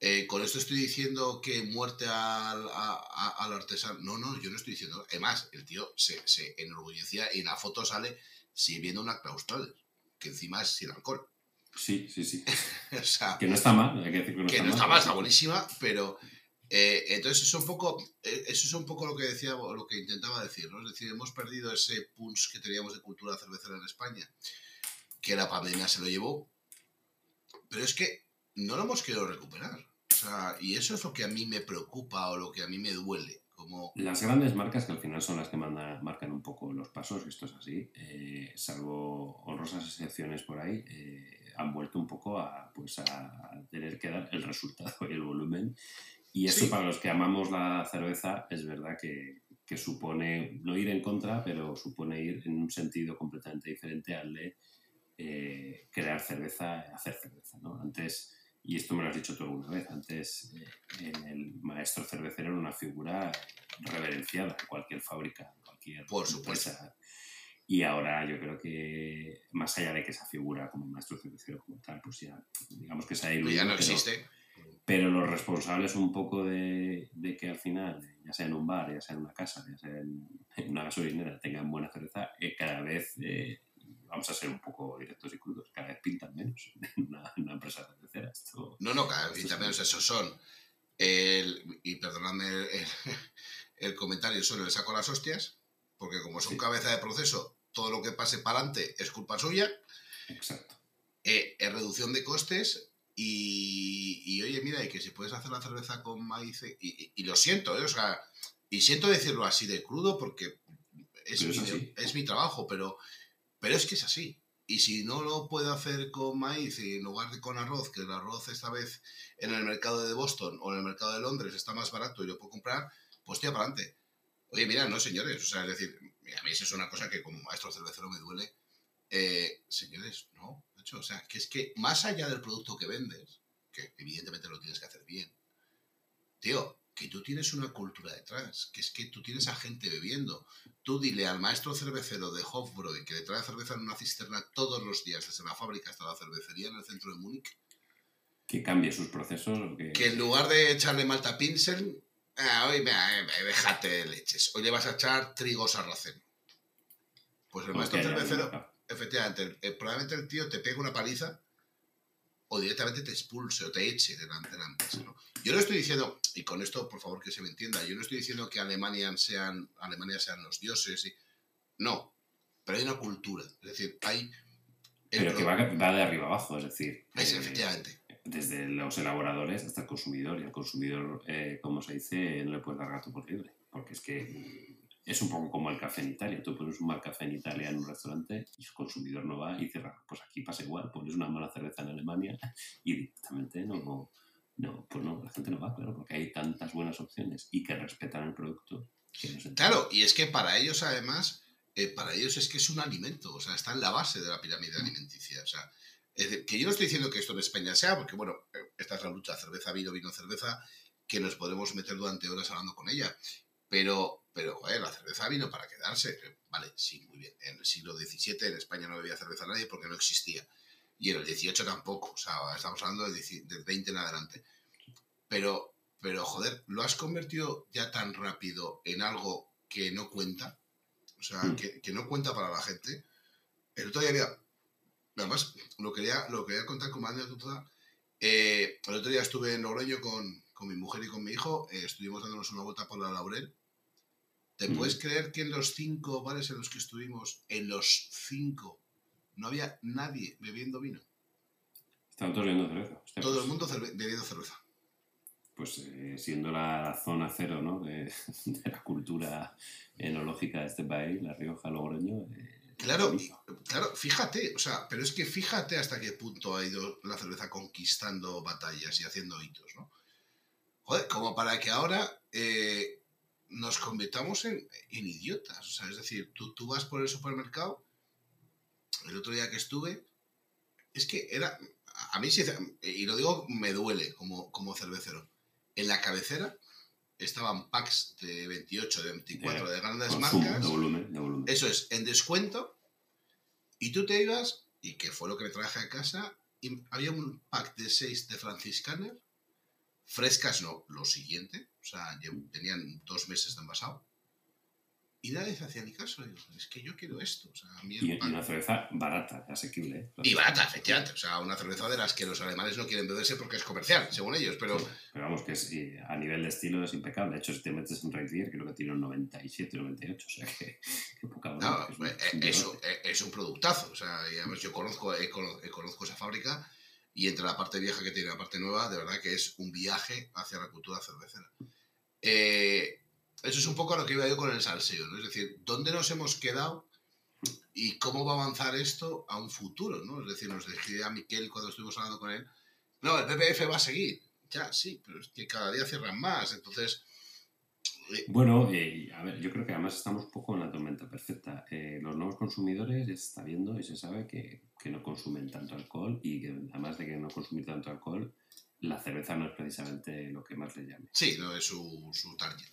Eh, con esto estoy diciendo que muerte al, a, a, al, artesano. No, no, yo no estoy diciendo. Además, el tío se, se enorgullecía y en la foto sale sirviendo una claustral, que encima es sin alcohol. Sí, sí, sí. o sea, que no está mal, hay que decir que no que está no mal. está mal, está buenísima, pero eh, entonces, eso es, un poco, eh, eso es un poco lo que decía, lo que intentaba decir, ¿no? Es decir, hemos perdido ese punch que teníamos de cultura cervecera en España, que la pandemia se lo llevó, pero es que no lo hemos querido recuperar. Y eso es lo que a mí me preocupa o lo que a mí me duele. Las grandes marcas, que al final son las que marcan un poco los pasos, esto es así, eh, salvo honrosas excepciones por ahí, han vuelto un poco a, pues a tener que dar el resultado y el volumen y eso sí. para los que amamos la cerveza es verdad que, que, supone, no ir en contra, pero supone ir en un sentido completamente diferente al de eh, crear cerveza, hacer cerveza. ¿no? Antes, y esto me lo has dicho tú alguna vez, antes eh, el maestro cervecero era una figura reverenciada en cualquier fábrica, en cualquier Por supuesto. empresa. Y ahora yo creo que, más allá de que esa figura como maestro cervecero como tal, pues ya, digamos que se ha diluido. Ya no existe. Pero, pero los responsables un poco de, de, que al final, ya sea en un bar, ya sea en una casa, ya sea en, en una gasolinera, tengan buena cerveza, eh, cada vez, eh, vamos a ser un poco directos y crudos, cada vez pintan menos en una, en una empresa cervecera. Esto, no, no, cada vez pintan menos, esos son, el, y perdonadme el, el, el, comentario, son el saco las hostias, porque como son sí. cabeza de proceso, todo lo que pase para adelante es culpa suya. Exacto. Eh, reducción de costes, y, y, oye, mira, y que si puedes hacer la cerveza con maíz, y, y, y lo siento, ¿eh? o sea, y siento decirlo así de crudo porque es, mi, es, es mi, trabajo, pero, pero es que es así. Y si no lo puedo hacer con maíz en lugar de con arroz, que el arroz esta vez en el mercado de Boston o en el mercado de Londres está más barato y lo puedo comprar, pues tira para adelante. Oye, mira, no, señores, o sea, es decir, a mí eso es una cosa que como maestro cervecero me duele. Eh, señores, no, o sea, que es que más allá del producto que vendes, que evidentemente lo tienes que hacer bien, tío, que tú tienes una cultura detrás, que es que tú tienes a gente bebiendo. Tú dile al maestro cervecero de Hofbräu que le trae cerveza en una cisterna todos los días, desde la fábrica hasta la cervecería en el centro de Múnich, Que cambie sus procesos o que... Que en lugar de echarle malta pinsel, ah, hoy me, me- déjate de leches. Hoy le vas a echar trigo sarraceno. Pues el maestro cervecero. Efectivamente, el- el- probablemente el tío te pegue una paliza o directamente te expulse o te eche delante de la empresa. ¿no? Yo no estoy diciendo, y con esto por favor que se me entienda, yo no estoy diciendo que Alemania sean, Alemania sean los dioses. Y, no, pero hay una cultura. Es decir, hay... el Pero que va, va de arriba abajo, es decir, es, eh, efectivamente. desde los elaboradores hasta el consumidor. Y al consumidor, eh, como se dice, no le puedes dar gato por libre. Porque es que es un poco como el café en Italia. Tú pones un mal café en Italia en un restaurante y el consumidor no va y cierra. Pues aquí pasa igual. Pones una mala cerveza en Alemania y directamente no, no, pues no, la gente no va, claro, porque hay tantas buenas opciones y que respetan el producto. Claro, y es que para ellos además, eh, para ellos es que es un alimento, o sea, está en la base de la pirámide alimenticia. O sea, que yo no estoy diciendo que esto en España sea, porque bueno, eh, esta es la lucha cerveza, vino, vino, cerveza, que nos podemos meter durante horas hablando con ella. Pero, pero, joder, la cerveza vino para quedarse. Vale, sí, muy bien. En el siglo XVII en España no bebía cerveza nadie porque no existía. Y en el XVIII tampoco. O sea, estamos hablando del, 10 del 20 en adelante. Pero, pero, joder, lo has convertido ya tan rápido en algo que no cuenta. O sea, Mm. que, que no cuenta para la gente. El otro día había... Además, lo quería, lo quería contar como anécdota. Eh, el otro día estuve en Logroño con, con mi mujer y con mi hijo. eh, estuvimos dándonos una vuelta por la Laurel. ¿Te Mm. puedes creer que en los cinco bares en los que estuvimos, en los cinco, no había nadie bebiendo vino? Están todos bebiendo cerveza. Todo pues- el mundo cerve- bebiendo cerveza. pues eh, siendo la zona cero ¿no? de, de la cultura enológica de este país, La Rioja, Logroño. eh, Claro, claro, fíjate, o sea, pero es que fíjate hasta qué punto ha ido la cerveza conquistando batallas y haciendo hitos, ¿no? Joder, como para que ahora eh, nos convirtamos en, en idiotas. O sea, es decir, tú, tú vas por el supermercado, el otro día que estuve, es que era, a mí sí, y lo digo, me duele como, como cervecero. En la cabecera estaban packs de 28, de 24, de grandes consumo, marcas. de volumen, de volumen. Eso es, en descuento. Y tú te ibas, y que fue lo que me traje a casa, y había un pack de 6 de Franciscaner, frescas no, lo siguiente, o sea, lle- tenían dos meses de envasado. Y nadie se hacía ni caso. Digo, es que yo quiero esto. O sea, a mí Y, y una cerveza barata, asequible. ¿eh? y barata, efectivamente. O sea, una cerveza de las que los alemanes no quieren beberse porque es comercial, según ellos. Pero Pero vamos, que es, a nivel de estilo es impecable. De hecho, si te metes en Red Deer, creo que tiene un 97, 98. O sea, que, que poca broma, No, es un- eh, es un eh, es un productazo. O sea, y además yo conozco, eh, cono- eh, conozco esa fábrica y entre la parte vieja que tiene la parte nueva, de verdad que es un viaje hacia la cultura cervecera. Eh, eso es un poco a lo que iba yo con el salseo, ¿no? Es decir, ¿dónde nos hemos quedado y cómo va a avanzar esto a un futuro, ¿no? Es decir, nos decía Miquel cuando estuvimos hablando con él, no, el PPF va a seguir. Ya, sí, pero es que cada día cierran más. Entonces, Bueno, eh, a ver, yo creo que además estamos un poco en la tormenta perfecta. Eh, los nuevos consumidores ya se está viendo y se sabe que, que no consumen tanto alcohol y que además de que no consumir tanto alcohol, la cerveza no es precisamente lo que más les llame. sí, no es su, su target.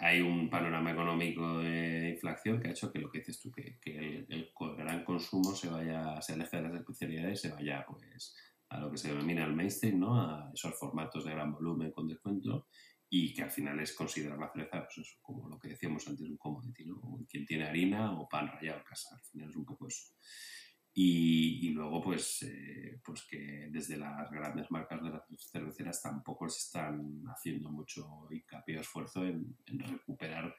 Hay un panorama económico de inflación que ha hecho que lo que dices tú, que, que el, el gran consumo se vaya, se aleje de las especialidades, se vaya pues a lo que se denomina el mainstream, ¿no? A esos formatos de gran volumen con descuento y que al final es considerar la cerveza, pues eso, como lo que decíamos antes, un commodity, ¿no? Quien tiene harina o pan rallado en casa, al final es un poco eso. Y, y luego, pues, eh, pues que desde las grandes marcas de las cerveceras tampoco se están haciendo mucho hincapié o esfuerzo en, en recuperar.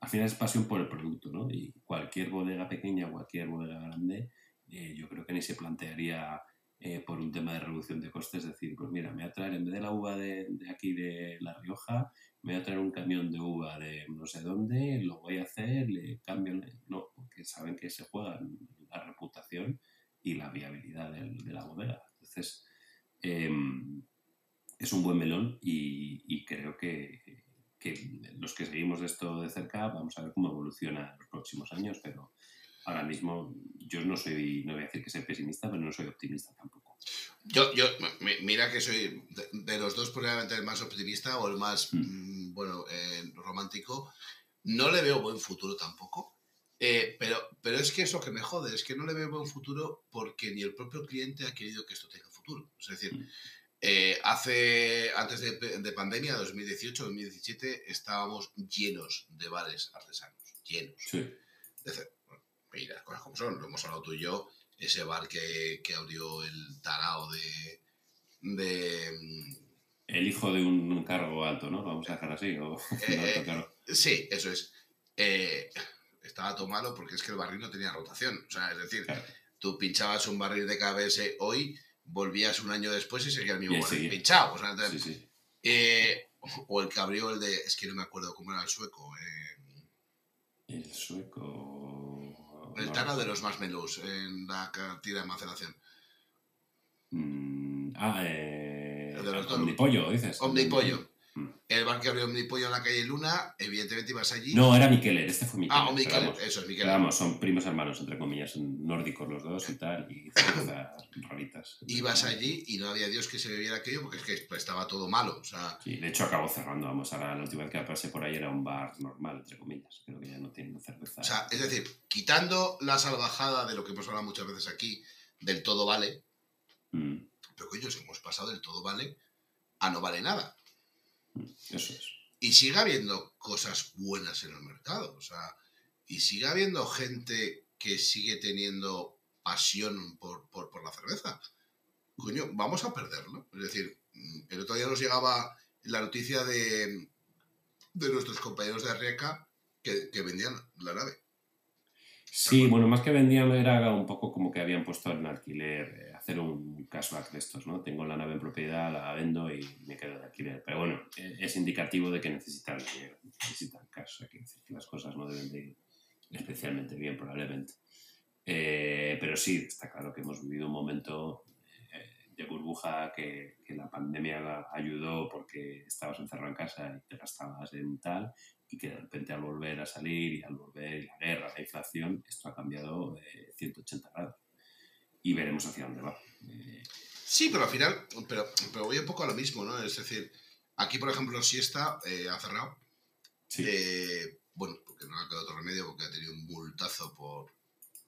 Al final es pasión por el producto, ¿no? Y cualquier bodega pequeña, cualquier bodega grande, eh, yo creo que ni se plantearía eh, por un tema de reducción de costes, decir, pues mira, me voy a traer, en vez de la uva de, de aquí de La Rioja, me voy a traer un camión de uva de no sé dónde, lo voy a hacer, le cambio, no, porque saben que se juegan la reputación y la viabilidad del- de, la bodega. Entonces, em, es un buen melón y, y creo que, que los que seguimos esto de cerca vamos a ver cómo evoluciona en los próximos años, pero ahora mismo yo no soy, no voy a decir que soy pesimista, pero no soy optimista tampoco. Yo, yo, mi- mira que soy de, de los dos probablemente el más optimista o el más, Mm. mm, bueno, eh, romántico. No le veo buen futuro tampoco. Eh, pero, pero es que eso que me jode, es que no le veo buen futuro porque ni el propio cliente ha querido que esto tenga futuro. Es decir, Mm. Eh, hace, antes de, de pandemia, 2018, 2017, estábamos llenos de bares artesanos, llenos. Sí. De y las cosas como son, lo hemos hablado tú y yo, ese bar que, que abrió el tarao de... de El hijo de un cargo alto, ¿no? Vamos a dejar así. O, Eh, no cargo. sí, eso es. Eh, estaba todo malo porque es que el barril no tenía rotación. O sea, es decir, Claro. tú pinchabas un barril de KBS hoy, volvías un año después y seguía el mismo barril pinchado. O, sea, Sí, sí. eh, o el que abrió el de... Es que no me acuerdo cómo era el sueco. eh, El sueco. El no, tarao de los marshmallows en la cantidad de maceración. Mm, ah, eh. El de los Omnipollo, dices. Omnipollo. Mm. El bar que abrió Omnipollo en la calle Luna, evidentemente ibas allí. No, era Mikeler, este fue Mikeler. ah, Omnikeller, pero vamos, eso es pero Mikeller. vamos, son primos hermanos, entre comillas, son nórdicos los dos y tal, y raritas. Ibas allí y no había Dios que se bebiera aquello porque es que pues, estaba todo malo. O sea, Sí, de hecho acabó cerrando, vamos, ahora la última vez que pasé por ahí era un bar normal, entre comillas, creo que ya no tienen cerveza. o sea, es decir, quitando la salvajada de lo que hemos hablado muchas veces aquí, del todo vale, Mm, pero coño, hemos pasado del todo vale a no vale nada. Eso es. Y sigue habiendo cosas buenas en el mercado. O sea, y sigue habiendo gente que sigue teniendo pasión por, por, por la cerveza. Coño, vamos a perderlo. Es decir, mm, el otro día nos llegaba la noticia de, de nuestros compañeros de Arriaca que, que vendían la nave. Sí, bueno, más que vendían era un poco como que habían puesto en alquiler, eh, hacer un cashback de estos, ¿no? Tengo la nave en propiedad, la vendo y me quedo de alquiler. Pero bueno, eh, es indicativo de que necesitan dinero, necesitan cash, hay que decir que las cosas no deben de ir especialmente bien probablemente. Eh, pero sí, está claro que hemos vivido un momento eh, de burbuja que, que la pandemia ayudó porque estabas encerrado en casa y te gastabas en tal y que de repente al volver a salir y al volver y la guerra, la inflación, esto ha cambiado de 180 grados. Y veremos hacia dónde va. Eh, Sí, pero al final, pero, pero voy un poco a lo mismo, ¿no? Es decir, aquí, por ejemplo, Siesta eh, ha cerrado. sí, Eh, bueno, porque no le ha quedado otro remedio, porque ha tenido un multazo por,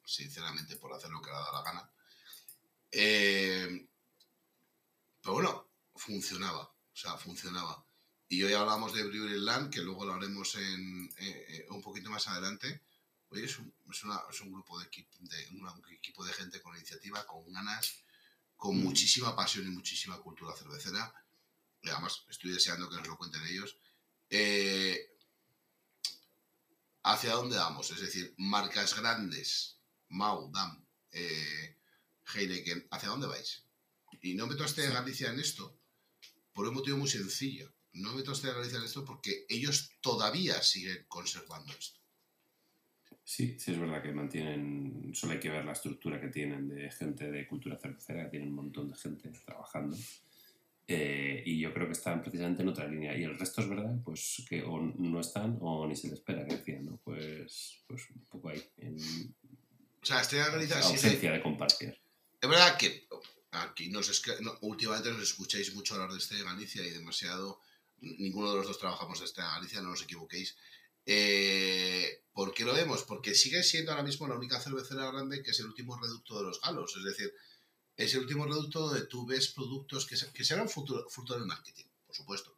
sinceramente, por hacer lo que le ha dado la gana. Eh, pero bueno, funcionaba, o sea, funcionaba. Y hoy hablamos de Brewery Land, que luego lo haremos en, eh, un poquito más adelante. Oye, es un, es una- es un grupo de, de un equipo de gente con iniciativa, con ganas, con Mm. muchísima pasión y muchísima cultura cervecera. Y además, estoy deseando que nos lo cuenten ellos. Eh, ¿Hacia dónde vamos? Es decir, marcas grandes, Mau, Dam, eh, Heineken, ¿hacia dónde vais? Y no meto a este Galicia en esto por un motivo muy sencillo. No meto a este Galicia en esto porque ellos todavía siguen conservando esto. Sí, sí es verdad que mantienen, solo hay que ver la estructura que tienen de gente de cultura cervecera, que tienen un montón de gente trabajando. Eh, y yo creo que están precisamente en otra línea. Y el resto es verdad, pues que o no están o ni se les espera, que decían, ¿no? Pues, pues un poco ahí, en O sea, de Galicia sigue, ausencia de compartir. Es verdad que aquí nos esca- no, últimamente nos escucháis mucho hablar de este de Galicia y demasiado. Ninguno de los dos trabajamos de este de Galicia, no os equivoquéis. Eh, ¿Por qué lo vemos? Porque sigue siendo ahora mismo la única cervecera grande que es el último reducto de los galos. Es decir, es el último reducto donde tú ves productos que, se- que serán fruto, fruto del marketing, por supuesto.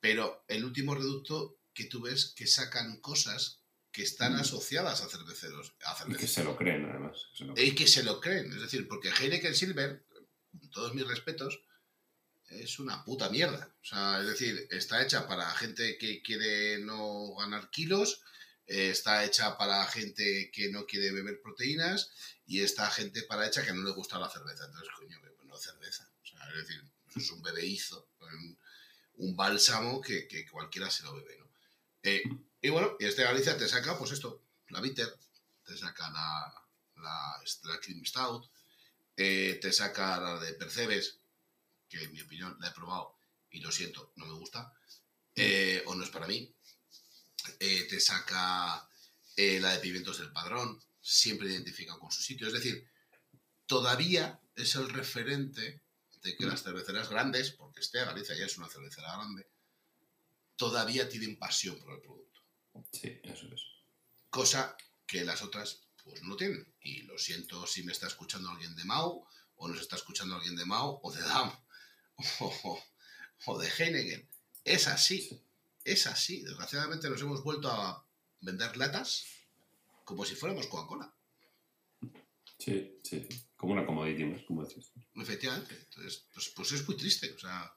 Pero el último reducto que tú ves que sacan cosas que están Mm. asociadas a cerveceros. A Y que se lo creen, además. que se lo creen. y que se lo creen. Es decir, porque Heineken Silver, con todos mis respetos, es una puta mierda. O sea, es decir, está hecha para gente que quiere no ganar kilos, eh, está hecha para gente que no quiere beber proteínas y está gente para hecha que no le gusta la cerveza. Entonces, coño, no cerveza. O sea, es decir, es un bebeízo, un, un bálsamo que, que cualquiera se lo bebe, ¿no? Eh, y bueno, y este Galicia te saca, pues esto, la bitter, te saca la, la, la Cream Stout, eh, te saca la de Percebes, que en mi opinión la he probado y lo siento, no me gusta, eh, o no es para mí. Eh, te saca eh, la de Pimientos del Padrón, siempre identifican con su sitio. Es decir, todavía es el referente de que las cerveceras grandes, porque este Galicia ya es una cervecera grande, todavía tienen pasión por el producto Sí, eso es. cosa que las otras pues no tienen. Y lo siento si me está escuchando alguien de Mau, o nos está escuchando alguien de Mau o de DAM, o, de Heineken. Es así, es así. Desgraciadamente nos hemos vuelto a vender latas como si fuéramos Coca-Cola. Sí, sí, como una commodity más, como decías. Efectivamente, entonces, pues, pues es muy triste, o sea,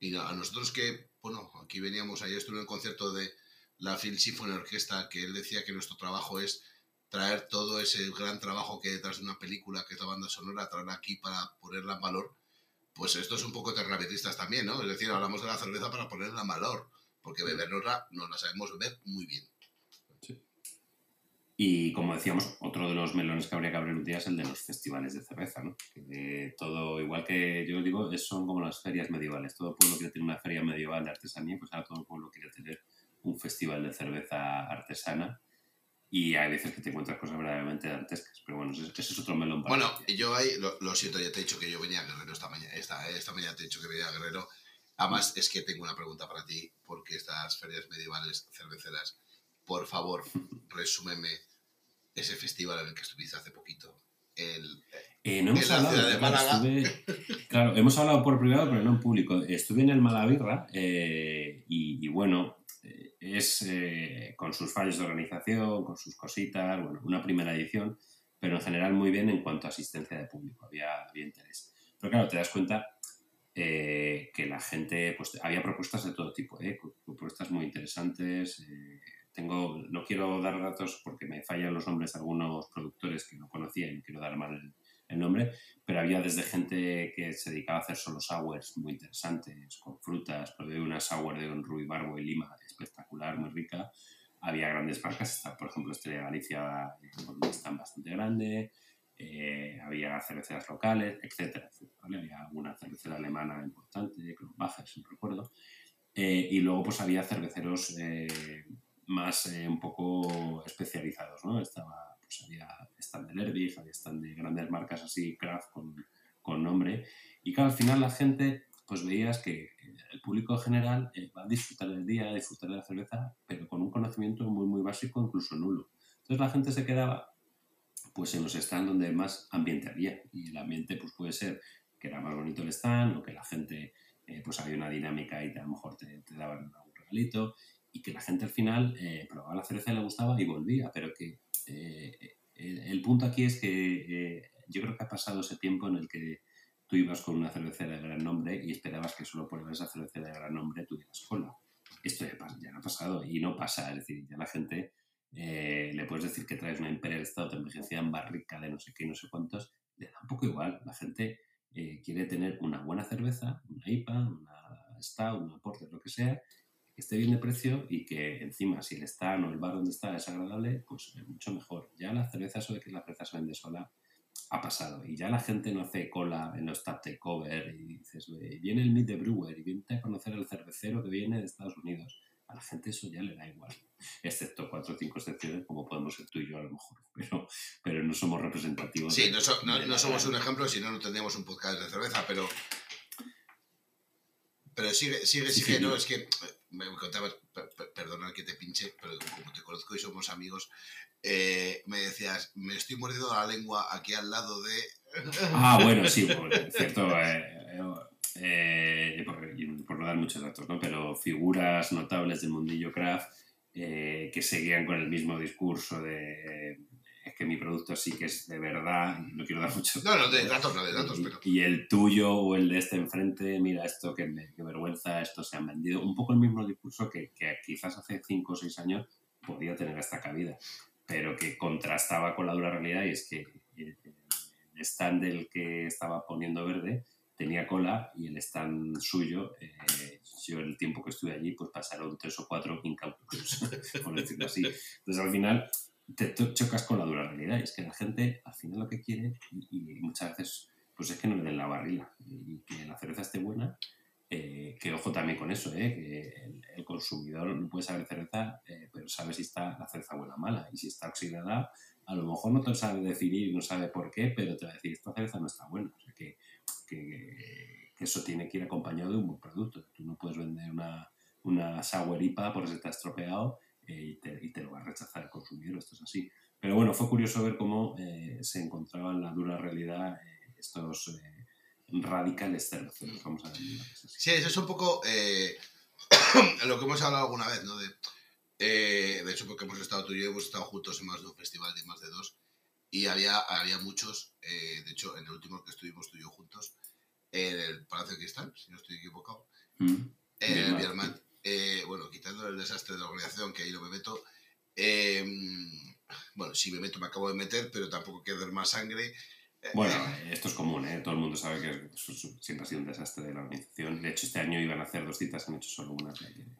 y a nosotros que, bueno, aquí veníamos, ayer estuve en el concierto de la Phil Symphony Orquesta, que él decía que nuestro trabajo es traer todo ese gran trabajo que hay detrás de una película, que es la banda sonora, traerla aquí para ponerla en valor, pues esto es un poco terravetistas también, ¿no? Es decir, hablamos de la cerveza para ponerla en valor, porque bebernosla nos la sabemos beber muy bien. Y como decíamos, otro de los melones que habría que abrir un día es el de los festivales de cerveza, ¿no? Que todo, igual que yo digo, son como las ferias medievales. Todo pueblo quiere tener una feria medieval de artesanía, pues ahora todo el pueblo quiere tener un festival de cerveza artesana. Y hay veces que te encuentras cosas verdaderamente dantescas. Pero bueno, ese, es otro melón para Bueno, yo ahí, lo, siento, ya te he dicho que yo venía a Guerrero esta mañana. Esta, esta mañana te he dicho que venía a Guerrero. Además, es que tengo una pregunta para ti, porque estas ferias medievales cerveceras por favor, resúmeme ese festival en el que estuviste hace poquito. El, eh, no hemos hablado, de Málaga. claro, hemos hablado por privado, pero no en público. Estuve en el Malavirra eh, y, bueno, eh, es con sus fallos de organización, con sus cositas, bueno, una primera edición, pero en general muy bien en cuanto a asistencia de público, había, había interés. Pero claro, te das cuenta que la gente, pues había propuestas de todo tipo, propuestas muy interesantes, tengo, no quiero dar datos porque me fallan los nombres de algunos productores que no conocía y quiero dar mal el, nombre, pero había desde gente que se dedicaba a hacer solo sours muy interesantes, con frutas, probé una sour de Rui Barbo y Lima espectacular, muy rica. Había grandes marcas, por ejemplo Estrella Galicia, eh, están bastante grande, eh, había cerveceras locales, etcétera, Había una cervecera alemana importante, Kronbacher, si no recuerdo. Eh, y luego pues había cerveceros más un poco especializados, ¿no? Estaba, pues había stand de Lervig, había stand de grandes marcas así, craft con, con nombre. Y claro, al final la gente, pues veías que el público general eh, va a disfrutar del día, a disfrutar de la cerveza, pero con un conocimiento muy, muy básico, incluso nulo. Entonces la gente se quedaba pues en los stands donde más ambiente había. Y el ambiente pues puede ser que era más bonito el stand o que la gente eh, pues había una dinámica y a lo mejor te, daban un regalito y que la gente al final eh, probaba la cerveza y le gustaba y volvía, pero que el, punto aquí es que yo creo que ha pasado ese tiempo en el que tú ibas con una cervecera de gran nombre y esperabas que solo por esa cervecera de gran nombre tuvieras cola. Esto ya, ya, no ha pasado y no pasa, es decir, ya la gente le puedes decir que traes una Imperial Stout envejecida en barrica de no sé qué, no sé cuántos, le da un poco igual. La gente quiere tener una buena cerveza, una IPA, una Stout, una Porter, lo que sea, que esté bien de precio y que encima si el stand o el bar donde está es agradable, pues es mucho mejor. Ya la cerveza, eso de que la cerveza se vende sola, ha pasado. Y ya la gente no hace cola en los tap takeover y dices, viene el Meet the Brewer y viene a conocer al cervecero que viene de Estados Unidos. A la gente eso ya le da igual, excepto cuatro o cinco excepciones como podemos ser tú y yo a lo mejor, pero, pero no somos representativos. Sí, no, no, somos un ejemplo, si no, no tendríamos un podcast de cerveza, pero... Pero sigue, sigue, sigue, no, es que me contabas, perdona que te pinche, pero como te conozco y somos amigos, eh, me decías, me estoy mordiendo la lengua aquí al lado de... Ah, bueno, sí, por cierto, eh, eh, por, no dar muchos datos, ¿no? pero figuras notables del mundillo craft que seguían con el mismo discurso de que mi producto sí que es de verdad, no quiero dar mucho. No, no, de datos, no de datos, y, pero. Y el tuyo o el de este enfrente, mira esto que me vergüenza, esto se han vendido. Un poco el mismo discurso que, que quizás hace 5 o 6 años podía tener esta cabida, pero que contrastaba con la dura realidad y es que el, stand del que estaba poniendo verde tenía cola y el stand suyo, eh, yo el tiempo que estuve allí, pues pasaron tres o cuatro incautos, por decirlo así. Entonces al final te chocas con la dura realidad. Y es que la gente al final lo que quiere, y, muchas veces, pues es que no le den la barrila y que la cerveza esté buena. Eh, que ojo también con eso, eh, que el, consumidor no puede saber cerveza, eh, pero sabe si está la cerveza buena o mala. Y si está oxidada, a lo mejor no te sabe definir, no sabe por qué, pero te va a decir, esta cerveza no está buena. O sea, que, que, que eso tiene que ir acompañado de un buen producto. Tú no puedes vender una, una sour IPA porque se te ha estropeado eh, y, te, lo va a rechazar el consumidor, esto es así. Pero bueno, fue curioso ver cómo eh, se encontraba en la dura realidad eh, estos radicales cerveceros, vamos a ver. Sí, eso es un poco lo que hemos hablado alguna vez, ¿no? De, eh, de hecho, porque hemos estado tú y yo, hemos estado juntos en más de un festival de más de dos, y había, había muchos, eh, de hecho, en el último que estuvimos tú y yo juntos, en el Palacio de Cristal, si no estoy equivocado, Mm. en el Bierman, eh, bueno, quitando el desastre de la organización, que ahí no me meto, eh, bueno, si me meto me acabo de meter, pero tampoco quiero dar más sangre. Bueno, esto es común, ¿eh? Todo el mundo sabe que siempre ha sido un desastre de la organización. De hecho, este año iban a hacer dos citas, han hecho solo una.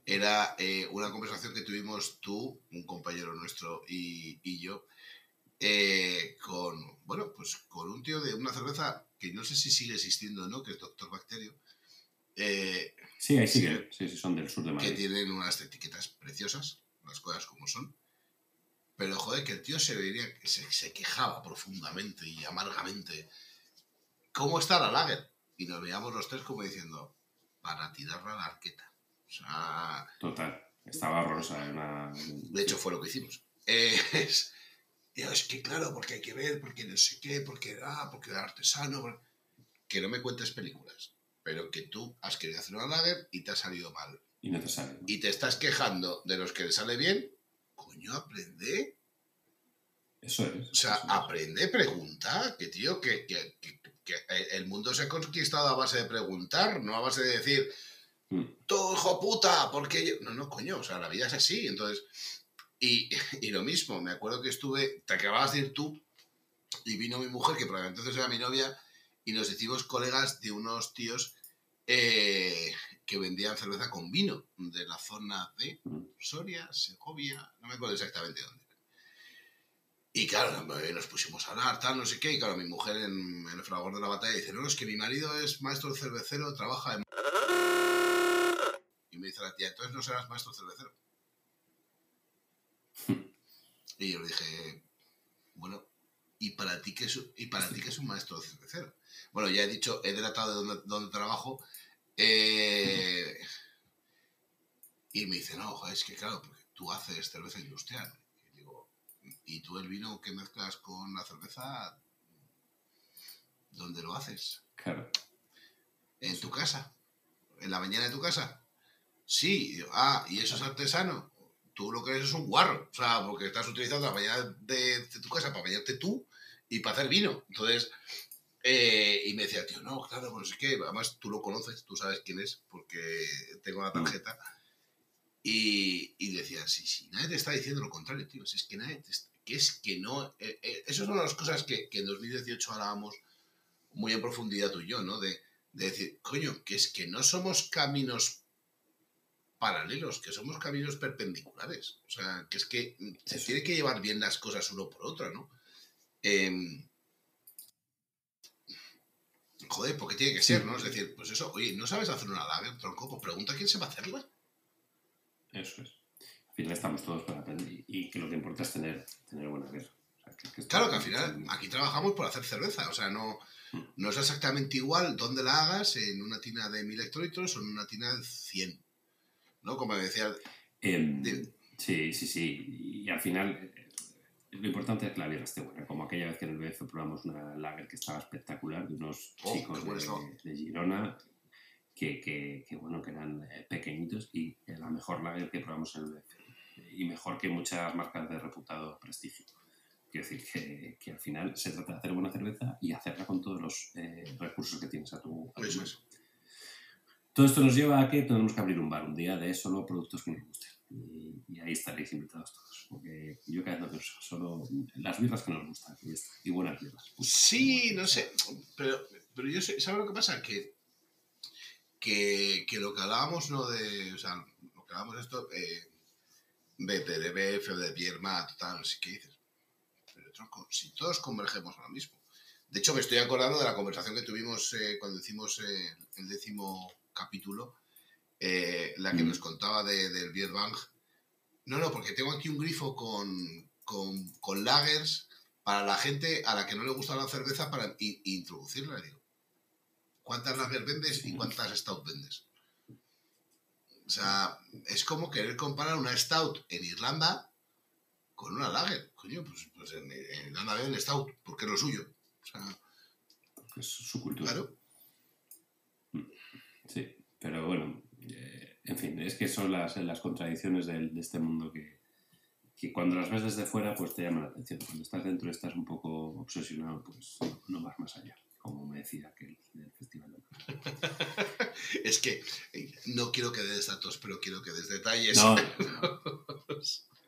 era eh, una conversación que tuvimos tú, un compañero nuestro y, y yo, eh, con, bueno, pues con un tío de una cerveza que no sé si sigue existiendo o no, que es Doctor Bacterio, eh, Sí, ahí Sí. siguen. Sí, sí, son del sur de que Madrid. tienen unas etiquetas preciosas, las cosas como son. Pero joder, que el tío se vería, se, se quejaba profundamente y amargamente. ¿Cómo está la lager? Y nos veíamos los tres como diciendo, para tirarla a la arqueta. O sea, Total. Estaba. Una... de hecho fue lo que hicimos. Eh, es, es que claro, porque hay que ver, porque no sé qué, porque ah, porque era artesano. por- Que no me cuentes películas, pero que tú has querido hacer una lager y te ha salido mal. innecesario. ¿no? y te estás quejando de los que le sale bien, coño, aprende. Eso es. O sea, es. aprende, pregunta. Que tío, que, que- que- que el mundo se ha conquistado a base de preguntar, no a base de decir, Mm. tú hijo puta, porque yo. No, no, coño, o sea, la vida es así. Entonces, y, y lo mismo, me acuerdo que estuve, te acababas de ir tú, y vino mi mujer, que probablemente entonces era mi novia, y nos hicimos colegas de unos tíos eh, que vendían cerveza con vino de la zona de Mm. Soria, Segovia, no me acuerdo exactamente dónde. Y claro, nos pusimos a hablar, tal, no sé qué, y claro, mi mujer en, en el fragor de la batalla dice, no, es que mi marido es maestro cervecero, trabaja en... Y me dice la tía, entonces no serás maestro cervecero. y yo le dije, bueno, ¿y para ti qué es, un- y para ti qué es un maestro cervecero? Bueno, ya he dicho, he delatado de dónde, dónde trabajo. eh, y me dice, no, es que claro, porque tú haces cerveza industrial. Y digo, ¿y tú el vino que mezclas con la cerveza, dónde lo haces? Claro. ¿En tu casa? ¿En la mañana de tu casa? Sí. Y digo, ah, ¿y eso es artesano? Tú lo que eres es un guarro. O sea, porque estás utilizando la mañana de, de tu casa para bañarte tú y para hacer vino. Entonces, eh, y me decía, tío, no, claro, pues es que además tú lo conoces, tú sabes quién es, porque tengo la tarjeta. Y, y decía, sí, sí, nadie te está diciendo lo contrario, tío. Es que nadie te que es que no. eh, eh, eso es una de las cosas que, que en 2018 hablábamos muy en profundidad tú y yo, ¿no? De, de decir, coño, que es que no somos caminos paralelos, que somos caminos perpendiculares. O sea, que es que se tiene que llevar bien las cosas uno por otro, ¿no? Em, joder, porque tiene que ser, ¿no? Es decir, pues eso, oye, ¿no sabes hacer una lager, tronco? Pues pregunta quién se va a hacerla. Eso es. Al final estamos todos para aprender y, que lo que importa es tener, tener buena guerra. O sea, que- que Claro que al final aquí trabajamos por hacer cerveza, o sea, no, no es exactamente igual dónde la hagas, en una tina de 1000 hectolitros o en una tina de 100. ¿No? Como decía, Em, Dime. sí, sí, sí. Y al final eh, lo importante es que la birra esté buena. Como aquella vez que en el BF probamos una lager que estaba espectacular de unos Oh, chicos de, de Girona que, que, que, bueno, que eran eh, pequeñitos y la mejor lager que probamos en el BF. Y mejor que muchas marcas de reputado prestigio. Quiero decir que, que al final se trata de hacer buena cerveza y hacerla con todos los eh, recursos que tienes a tu, a tu. Todo esto nos lleva a que tenemos que abrir un bar un día de solo productos que nos gusten. Y, y ahí estaréis invitados todos. Porque yo cada vez no pienso, solo las birras que nos gustan. Y, ya está. Y buenas birras. Sí, no sé, pero, pero yo sé, ¿sabes lo que pasa? Que, que, que lo que hablábamos, ¿no? De, o sea, lo que hablábamos esto, eh, de, de BF o de Biermat, tal, no sé qué dices. Pero tronco, si todos convergemos a lo mismo. De hecho, me estoy acordando de la conversación que tuvimos eh, cuando hicimos eh, el décimo capítulo, eh, la que Mm. nos contaba de, del Beer Bank. No, no, porque tengo aquí un grifo con, con, con lagers para la gente a la que no le gusta la cerveza para introducirla. Digo, ¿cuántas lager vendes y cuántas stout vendes? O sea, es como querer comparar una stout en Irlanda con una lager. Coño, pues, pues en, en Irlanda beben stout, porque es lo suyo. O sea, Es su cultura. claro. Sí, pero bueno, eh, en fin, es que son las, las contradicciones del- de, este mundo que, que cuando las ves desde fuera pues te llaman la atención. Cuando estás dentro estás un poco obsesionado, pues no, no vas más allá, como me decía aquel del festival. de Es que no quiero que des datos, pero quiero que des detalles. No,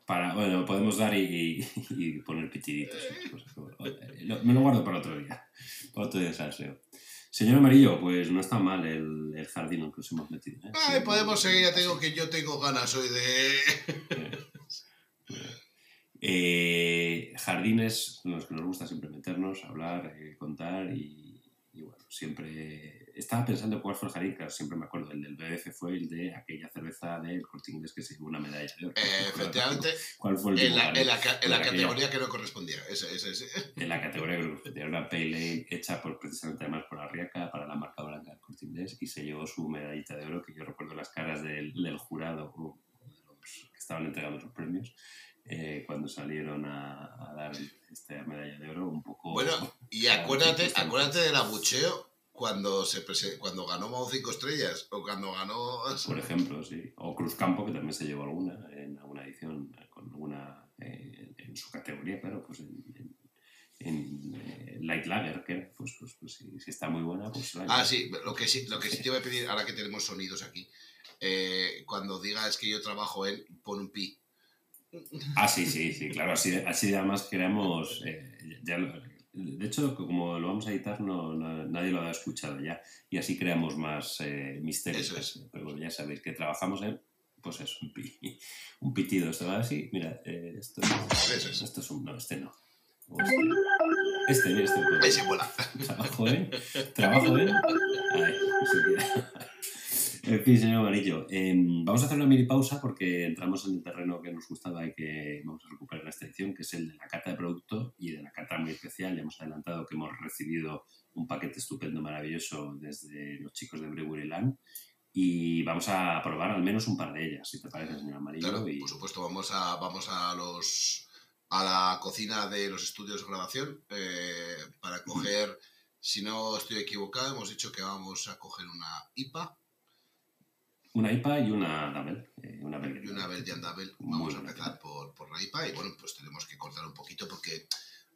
para, bueno, podemos dar y, y- y poner pitiditos. y cosas. Lo- Me lo guardo para otro día, para otro día de salseo. Señor Amarillo, pues no está mal el, el jardín en que nos hemos metido. ¿eh? Ay, podemos seguir, ya tengo que yo tengo ganas hoy de... Eh, jardines en los que nos gusta siempre meternos, hablar, eh, contar y, y bueno, siempre... Estaba pensando cuál fue el jardín, claro, siempre me acuerdo, el del BF fue el de aquella cerveza del Corte Inglés que se llevó una medalla de oro. Eh, efectivamente, ¿Cuál fue el en la, en la en la aquella- categoría que no correspondía. Ese, ese, ese. en la categoría que era una pale ale hecha por, precisamente además por Arriaca para la marca blanca del Corte Inglés y se llevó su medallita de oro que yo recuerdo las caras del, del jurado o de los que estaban entregando sus premios eh, cuando salieron a, a dar esta medalla de oro un poco Bueno, y acuérdate, acuérdate del abucheo cuando se prese- cuando ganó Mao 5 estrellas o cuando ganó... por ejemplo sí o Cruzcampo que también se llevó alguna en alguna edición con alguna eh, en su categoría claro pues en, en- en, eh, Light Lager que pues, pues, pues si, si está muy buena pues Ah, sí, lo que sí, lo que sí te voy a pedir, ahora que tenemos sonidos aquí, eh, cuando digas que yo trabajo en, pon un pi. Ah, sí, sí, sí, claro, así, así de además queremos, eh, ya lo- de hecho, como lo vamos a editar, no, no- nadie lo ha escuchado ya, y así creamos más eh, misterios. Es. Pero bueno, ya sabéis que trabajamos en, pues es un, pi- un pitido, esto va así, mira, eh, esto, es. esto es un, no, este no. Este, este, mira, este. Ahí se vuela. Trabajo en. Trabajo en. En fin, señor Amarillo, em, vamos a hacer una mini pausa porque entramos en el terreno que nos gustaba y que vamos a recuperar en esta edición, que es el de la cata de producto y de la cata muy especial. Ya hemos adelantado que hemos recibido un paquete estupendo, maravilloso desde los chicos de Brewery Land y vamos a probar al menos un par de ellas, si te parece, señor Amarillo. Claro, y... por supuesto, vamos a, vamos a los a la cocina de los estudios de grabación eh, para coger, si no estoy equivocado, hemos dicho que vamos a coger una IPA Una IPA y una Double. eh, una y una Belgian Double. Muy Vamos a empezar por, por la IPA y bueno, pues tenemos que cortar un poquito porque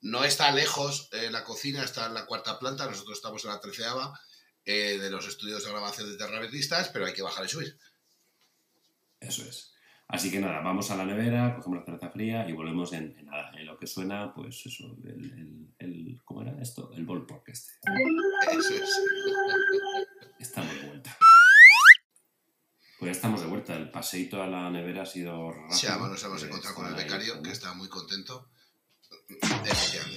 no está lejos eh, la cocina, está en la cuarta planta, nosotros estamos en la treceava eh, de los estudios de grabación de terravertistas, pero hay que bajar y subir. Eso es. Así que nada, vamos a la nevera, cogemos la cerveza fría y volvemos en, en nada, en lo que suena, pues eso, el, el, el- ¿cómo era esto? El ballpark este. Eso es. Estamos de vuelta. Pues ya estamos de vuelta. El paseíto a la nevera ha sido rápido. Sí, además nos hemos Eh, encontrado con el ahí, becario, que está muy contento.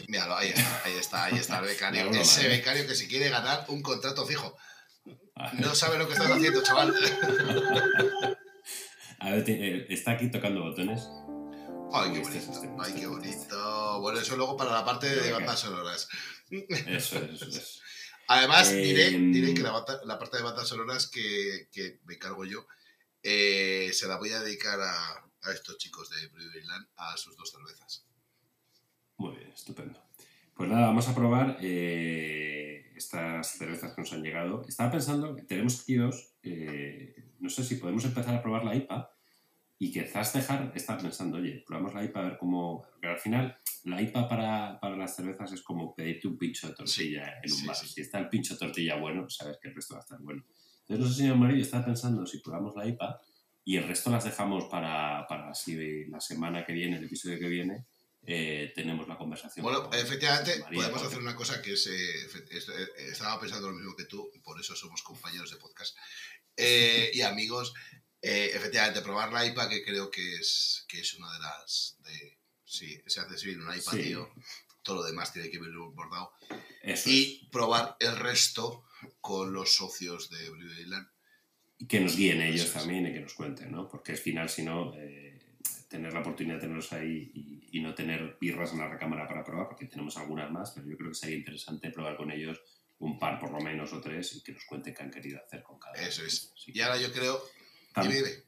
Míralo, ahí está, ahí está, ahí está el becario. Broma, Ese ¿eh? becario que si quiere ganar un contrato fijo. No sabe lo que estás haciendo, chaval. A ver, eh, está aquí tocando botones. Ay, qué bonito. este, Ay, este, qué este. bonito. Bueno, eso luego para la parte de bandas sonoras. Eso es, eso es. Además, Eh, diré, diré que la, bata- la parte de bandas sonoras que, que me encargo yo eh, se la voy a dedicar a, a estos chicos de Brewery Land a sus dos cervezas. Muy bien, estupendo. Pues nada, vamos a probar eh, estas cervezas que nos han llegado. Estaba pensando tenemos aquí dos. eh, no sé si podemos empezar a probar la IPA y quizás dejar, estaba pensando, oye, probamos la IPA a ver cómo. Pero al final, la IPA para, para las cervezas es como pedirte un pincho de tortilla en un sí, bar. sí. Si está el pincho de tortilla bueno, sabes que el resto va a estar bueno. Entonces, no sé, señor Amarillo, estaba pensando si probamos la IPA y el resto las dejamos para, para si la semana que viene, el episodio que viene, eh, tenemos la conversación. Bueno, con efectivamente, María, podemos porque- hacer una cosa que es. eh, es- eh, estaba pensando lo mismo que tú, por eso somos compañeros de podcast. Eh, y amigos, eh, efectivamente, probar la IPA, que creo que es, que es una de las. De, sí, se hace subir una IPA, Sí. tío. Todo lo demás tiene que venir bordado. Eso Y probar el resto con los socios de Brewery Land. es. Y que nos guíen ellos Eso es. también y que nos cuenten, ¿no? Porque al final, si no, eh, tener la oportunidad de tenerlos ahí y, y no tener birras en la recámara para probar, porque tenemos algunas más, pero yo creo que sería interesante probar con ellos un par por lo menos o tres y que nos cuenten qué han querido hacer con cada uno. Eso es. Así Y ahora yo creo. Cam- Dime,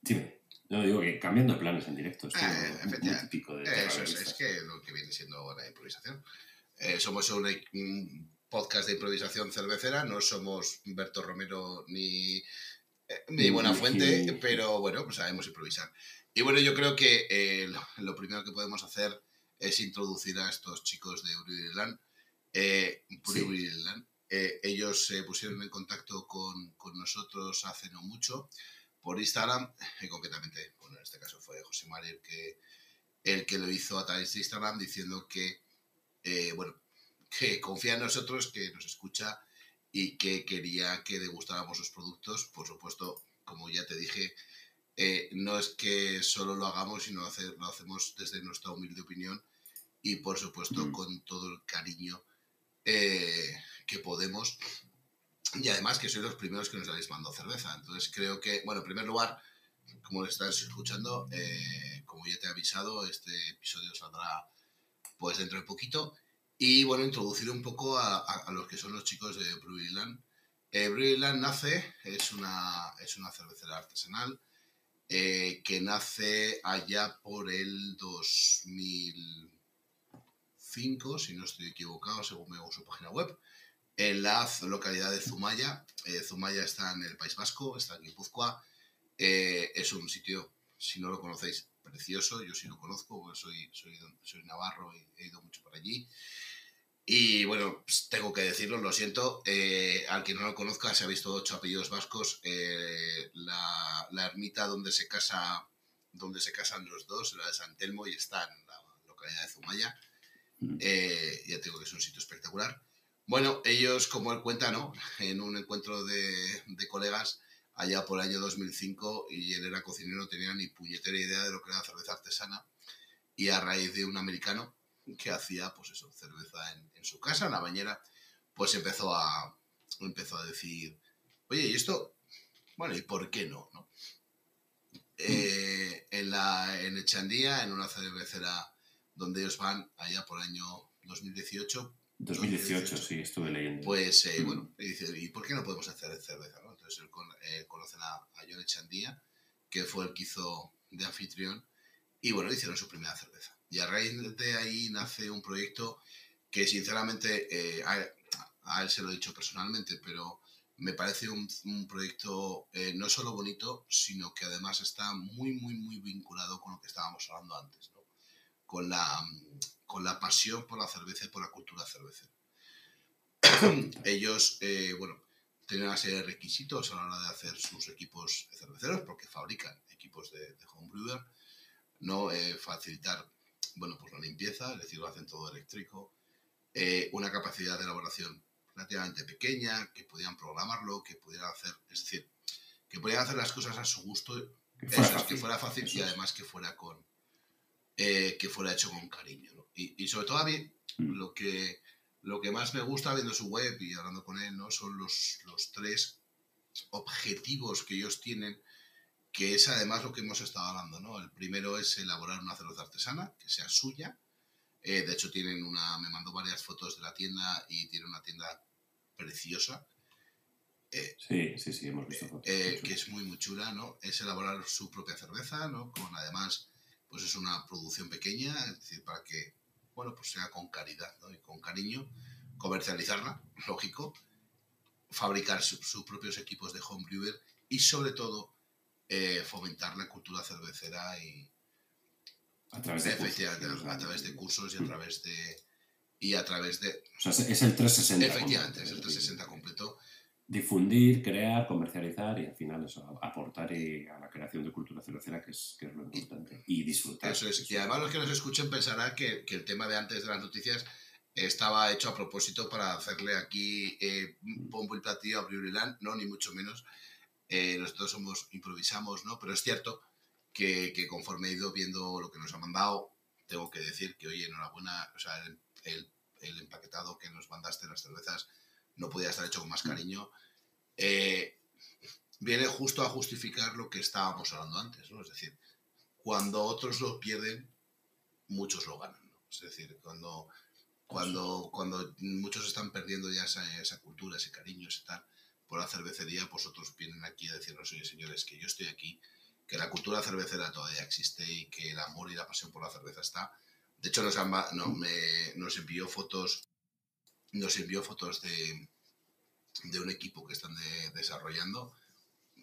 dime. No, digo que cambiando de planes en directo, esto Eh, es muy efectivamente. típico de Eso es, es que lo que viene siendo la improvisación. Eh, somos un, un podcast de improvisación cervecera, no somos Humberto Romero ni, eh, ni Buena Fuente, pero bueno, pues sabemos improvisar. Y bueno, yo creo que eh, lo, primero que podemos hacer es introducir a estos chicos de Uriland. Eh, eh, ellos se pusieron en contacto con, con, nosotros hace no mucho por Instagram, y concretamente, bueno, en este caso fue José María el que, el que lo hizo a través de Instagram diciendo que, bueno, que confía en nosotros, que nos escucha y que quería que degustáramos sus productos. Por supuesto, como ya te dije, eh, no es que solo lo hagamos, sino lo hacemos desde nuestra humilde opinión y por supuesto mm. con todo el cariño eh, que podemos. Y además que sois los primeros que nos habéis mandado cerveza. Entonces creo que, bueno, en primer lugar, como lo estás escuchando, eh, como ya te he avisado, este episodio saldrá pues dentro de poquito. Y bueno, introducir un poco a, los que son los chicos de Breweryland. Eh, nace, es una, es una cervecera artesanal eh, que nace allá por el 2005, si no estoy equivocado, según me su página web, en la localidad de Zumaya. Eh, Zumaya está en el País Vasco, está en Guipúzcoa. Eh, es un sitio, si no lo conocéis, precioso. Yo sí lo conozco, soy, soy, soy navarro y he ido mucho por allí. Y bueno, pues tengo que decirlo, lo siento. Eh, al que no lo conozca, se ha visto ocho apellidos vascos. La, la, ermita donde se casa, donde se casan los dos, la de San Telmo, y está en la localidad de Zumaya. Mm. Ya tengo que es un sitio espectacular. Bueno, ellos, como él cuenta, ¿no? En un encuentro de, colegas allá por el año 2005, y él era cocinero, no tenía ni puñetera idea de lo que era cerveza artesana. Y a raíz de un americano que hacía, pues eso, cerveza en, su casa, en la bañera, pues empezó a, empezó a decir, oye, ¿y esto? Bueno, ¿y por qué no? no? Eh, en, la, en en una cervecera donde ellos van allá por el año 2018. 2018, sí, estuve leyendo. Pues, eh, bueno, y dice, ¿y por qué no podemos hacer cerveza? ¿no? Entonces él eh, conocen a, a John Echandía, que fue el que hizo de anfitrión, y bueno, hicieron su primera cerveza. Y a raíz de ahí nace un proyecto que sinceramente eh, a, él se lo he dicho personalmente, pero me parece un, proyecto eh, no solo bonito, sino que además está muy, muy, muy vinculado con lo que estábamos hablando antes. Con, la, con la pasión por la cerveza y por la cultura cervecera. Ellos, eh, bueno, tienen una serie de requisitos a la hora de hacer sus equipos cerveceros, porque fabrican equipos de, de homebrewer, no facilitar bueno, pues la limpieza, es decir, lo hacen todo eléctrico, eh, una capacidad de elaboración relativamente pequeña, que podían programarlo, que pudieran hacer, es decir, que pudieran hacer las cosas a su gusto, que fuera, fácil, y además que fuera con eh, que fuera hecho con cariño. Y, sobre todo a mí, mm. lo que lo que más me gusta viendo su web y hablando con él, ¿no? Son los, los tres objetivos que ellos tienen que es además lo que hemos estado hablando, ¿no? El primero es elaborar una cerveza artesana, que sea suya. Eh, de hecho, tienen una, me mandó varias fotos de la tienda y tiene una tienda preciosa. Eh, sí, sí, sí, hemos visto fotos. Eh, que es muy, muy chula, ¿no? Es elaborar su propia cerveza, ¿no? Con además, pues es una producción pequeña, es decir, para que, bueno, pues sea con caridad, ¿no? Y con cariño, comercializarla, lógico, fabricar sus propios equipos de homebrewer y sobre todo eh, fomentar la cultura cervecera y a través de cursos, a través de cursos y a través de y a través de o sea, es el 360 efectivamente es el 360 completo difundir crear comercializar y al final eso aportar a la creación de cultura cervecera que es, que es lo importante y, disfrutar eso es y además los que nos escuchen pensarán que, que, el tema de antes de las noticias estaba hecho a propósito para hacerle aquí eh, bombo y platillo a Breweryland no ni mucho menos eh, nosotros somos, improvisamos, ¿no? Pero es cierto que, que, conforme he ido viendo lo que nos ha mandado, tengo que decir que, oye, enhorabuena, o sea, el, el, el empaquetado que nos mandaste las cervezas no podía estar hecho con más cariño. Eh, viene justo a justificar lo que estábamos hablando antes, ¿no? Es decir, cuando otros lo pierden, muchos lo ganan, ¿no? Es decir, cuando, cuando, cuando muchos están perdiendo ya esa, esa cultura, ese cariño, ese tal, por la cervecería, pues otros vienen aquí a decirnos, oye señores, que yo estoy aquí, que la cultura cervecera todavía existe y que el amor y la pasión por la cerveza está. De hecho, nos, no, me, nos envió fotos nos envió fotos de, de un equipo que están desarrollando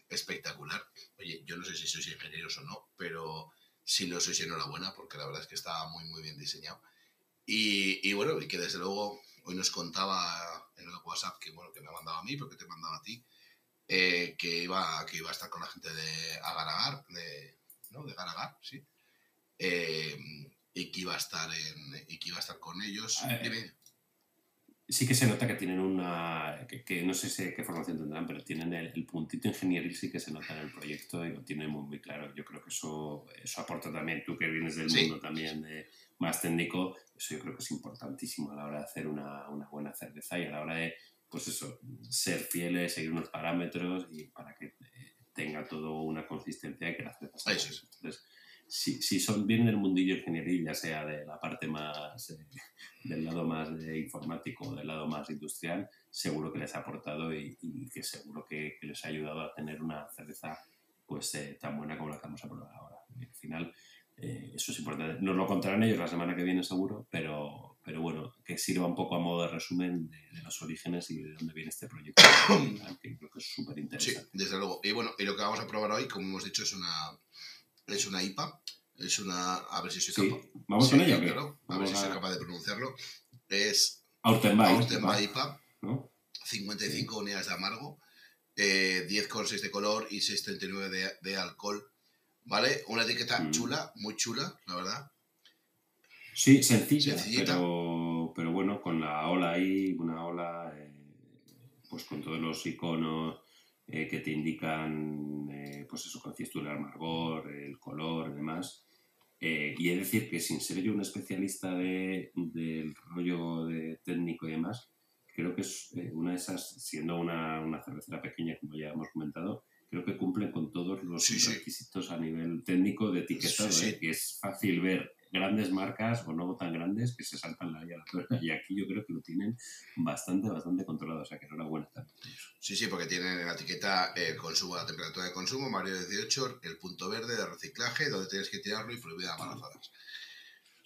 espectacular. Oye, yo no sé si sois ingenieros o no, pero si lo sois enhorabuena, porque la verdad es que está muy, muy bien diseñado. Y, y, bueno, y que desde luego hoy nos contaba en el WhatsApp que, bueno, que me ha mandado a mí, porque te he mandado a ti, eh, que, iba, que iba a estar con la gente de Agaragar, de, ¿no? De Garagar, sí. Eh, y que iba a estar en, y que iba a estar con ellos. Eh, sí que se nota que tienen una, que, no sé qué formación tendrán, pero tienen el, puntito ingenieril sí que se nota en el proyecto y lo tienen muy, muy claro. Yo creo que eso, eso aporta también, tú que vienes del mundo también más técnico, eso yo creo que es importantísimo a la hora de hacer una, una, buena cerveza y a la hora de, pues eso, ser fieles, seguir unos parámetros y para que eh, tenga todo una consistencia y que la cerveza sea Entonces, si, si, son bien del mundillo ingenieril, ya sea de la parte más, eh, del lado más de informático o del lado más industrial, seguro que les ha aportado y, que seguro que, les ha ayudado a tener una cerveza pues eh, tan buena como la que vamos a probar ahora. al final, eh, eso es importante. Nos lo contarán ellos la semana que viene seguro, pero, pero bueno, que sirva un poco a modo de resumen de, los orígenes y de dónde viene este proyecto, que creo que es súper interesante. Sí, desde luego. Y bueno, y lo que vamos a probar hoy, como hemos dicho, es una es una IPA. Es una. A ver si soy capaz. Vamos con ella. a ver si soy capaz de pronunciarlo. Es. Autenba IPA. 55 unidades de amargo. Eh, 10,6 de color y 6,39 de, de alcohol. ¿Vale? Una etiqueta mm. chula, muy chula, la verdad. Sí, sencilla, pero, pero bueno, con la ola ahí, una ola, eh, pues con todos los iconos eh, que te indican, eh, pues eso, con el amargor, el color y demás. Eh, y es decir que sin ser yo un especialista de, del rollo de técnico y demás, creo que es una de esas, siendo una, una cervecera pequeña, como ya hemos comentado, creo que cumple con todos los requisitos a nivel técnico de etiquetado. y es fácil ver grandes marcas o no tan grandes que se saltan la la Y aquí yo creo que lo tienen bastante, bastante controlado. O sea que enhorabuena también. Sí, sí, porque tienen en la etiqueta el consumo, la temperatura de consumo, Mario 18, el punto verde de reciclaje, donde tienes que tirarlo y prohibida.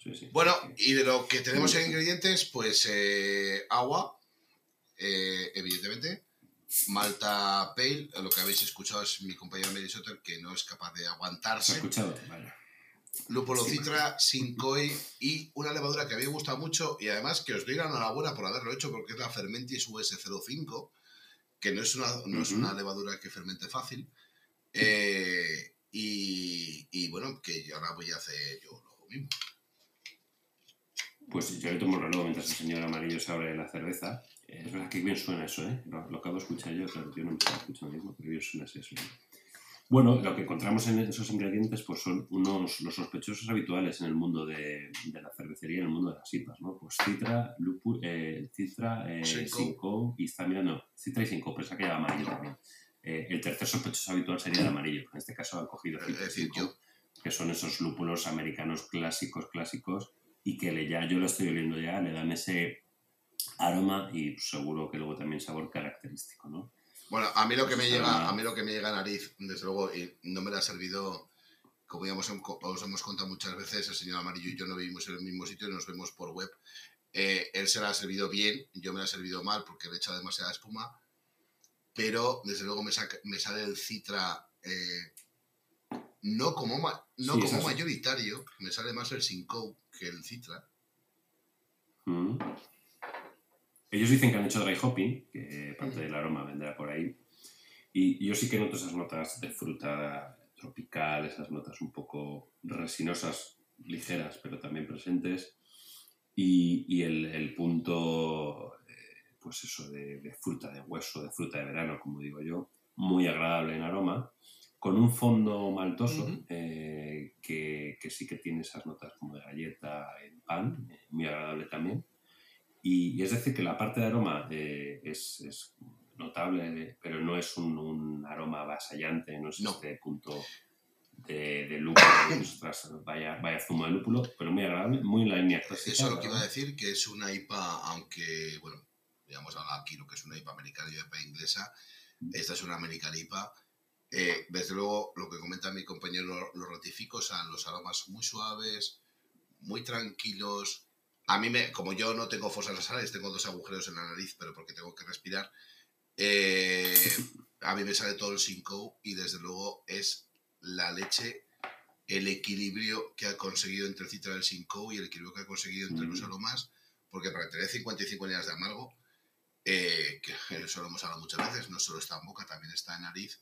Sí, sí, bueno, y de lo que tenemos en ingredientes, pues eh, agua, eh, evidentemente, Malta Pale, lo que habéis escuchado es mi compañero Mary Sotter que no es capaz de aguantarse. ¿Se ha escuchado? Vale lúpulo citra, sin COI y una levadura que a mí me gusta mucho y además que os doy la enhorabuena por haberlo hecho porque es la Fermentis US05, que no es una, no es una levadura que fermente fácil. Eh, y, y, bueno, que ahora voy a hacer yo lo mismo. Pues yo le tomo el reloj mientras el señor Amarillo se abre la cerveza. Es verdad que bien suena eso, ¿eh? Lo, acabo de escuchar yo, claro, yo no me estaba escuchando mismo, pero bien suena eso. Bueno, lo que encontramos en esos ingredientes pues son unos los sospechosos habituales en el mundo de, de la cervecería, en el mundo de las IPAs, ¿no? Pues citra, lupus, eh, citra, eh, cinco y está mirando, citra y cinco, pero esa que amarillo también. Eh, el tercer sospechoso habitual sería el amarillo, en este caso han cogido citra cinco, que son esos lúpulos americanos clásicos, clásicos, y que le, ya yo lo estoy oliendo ya, le dan ese aroma y seguro que luego también sabor característico, ¿no? Bueno, a mí lo que me llega, a mí lo que me llega a nariz, desde luego, y no me la ha servido, como ya os hemos contado muchas veces, el señor Amarillo y yo no vivimos en el mismo sitio y nos vemos por web. Eh, él se la ha servido bien, yo me la he servido mal porque le he echado demasiada espuma, pero desde luego me, me sale el citra eh, no como, no como mayoritario, me sale más el Simcoe que el citra. Mm. Ellos dicen que han hecho dry hopping, que parte del aroma vendrá por ahí. Y yo sí que noto esas notas de fruta tropical, esas notas un poco resinosas, ligeras, pero también presentes. Y, y el, el, punto, eh, pues eso, de, fruta de hueso, de fruta de verano, como digo yo, muy agradable en aroma, con un fondo maltoso eh, que, que, sí que tiene esas notas como de galleta en pan, eh, muy agradable también. Y, es decir, que la parte de aroma eh, es, es, notable, pero no es un, un aroma avasallante, no es este punto de, de lúpulo, vaya, vaya zumo de lúpulo, pero muy agradable, muy en la línea clásica. Eso es lo que iba a decir, que es una IPA, aunque, bueno, digamos aquí lo que es una IPA americana y IPA inglesa, esta es una americana IPA. Eh, desde luego, lo que comenta mi compañero lo, lo ratifico, o sea, los aromas muy suaves, muy tranquilos, A mí, me, como yo no tengo fosas nasales, tengo dos agujeros en la nariz, pero porque tengo que respirar, eh, a mí me sale todo el Simcoe y desde luego es la leche, el equilibrio que ha conseguido entre el citra del Simcoe y el equilibrio que ha conseguido entre los Mm. aromas, porque para tener 55 unidades de amargo, eh, que eso lo hemos hablado muchas veces, no solo está en boca, también está en nariz,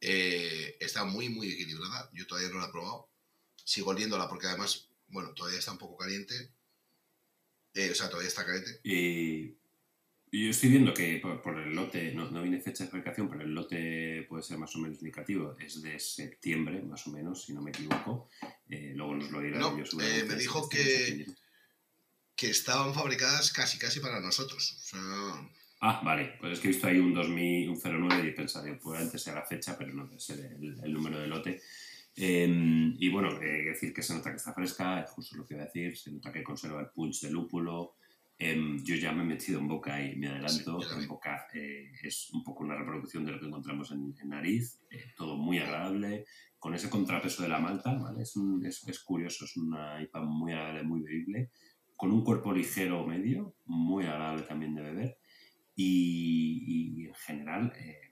eh, está muy, muy equilibrada. Yo todavía no la he probado. Sigo oliéndola porque además, bueno, todavía está un poco caliente. Eh, o sea, todavía está caliente. Y, y yo estoy viendo que por, por el lote, no, no viene fecha de fabricación, pero el lote puede ser más o menos indicativo, es de septiembre, más o menos, si no me equivoco. Eh, luego nos lo dirá No, yo eh, me dijo que-. Que estaban fabricadas casi, casi para nosotros. O sea, Ah, vale, pues es que he visto ahí un 2000, un 09 y he pensado, probablemente sea la fecha, pero no ser el, el número de lote. Eh, y bueno, eh, decir que se nota que está fresca, es justo lo que iba a decir, se nota que conserva el punch de lúpulo. Em, yo ya me he metido en boca y me adelanto. Sí, en boca eh, es un poco una reproducción de lo que encontramos en, en nariz, eh, todo muy agradable, con ese contrapeso de la malta, ¿vale? Es, un- es, es curioso, es una IPA muy agradable, muy bebible, con un cuerpo ligero o medio, muy agradable también de beber y, y en general, eh,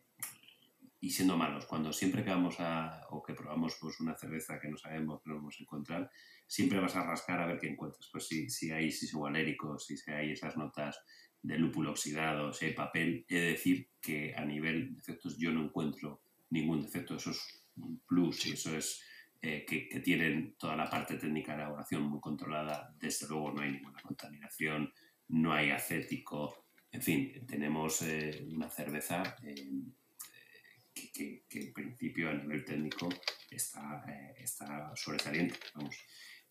y siendo malos, cuando siempre que vamos a, o que probamos pues, una cerveza que no sabemos que no vamos a encontrar, siempre vas a rascar a ver qué encuentras. Pues si, si hay sisogualéricos, si hay esas notas de lúpulo oxidado, si hay papel, he de decir que a nivel de efectos yo no encuentro ningún defecto. Eso es un plus, Sí. eso es eh, que, tienen toda la parte técnica de elaboración muy controlada. Desde luego no hay ninguna contaminación, no hay acético. En fin, tenemos eh, una cerveza que, que- que en principio a nivel técnico está, eh, está sobresaliente. Vamos.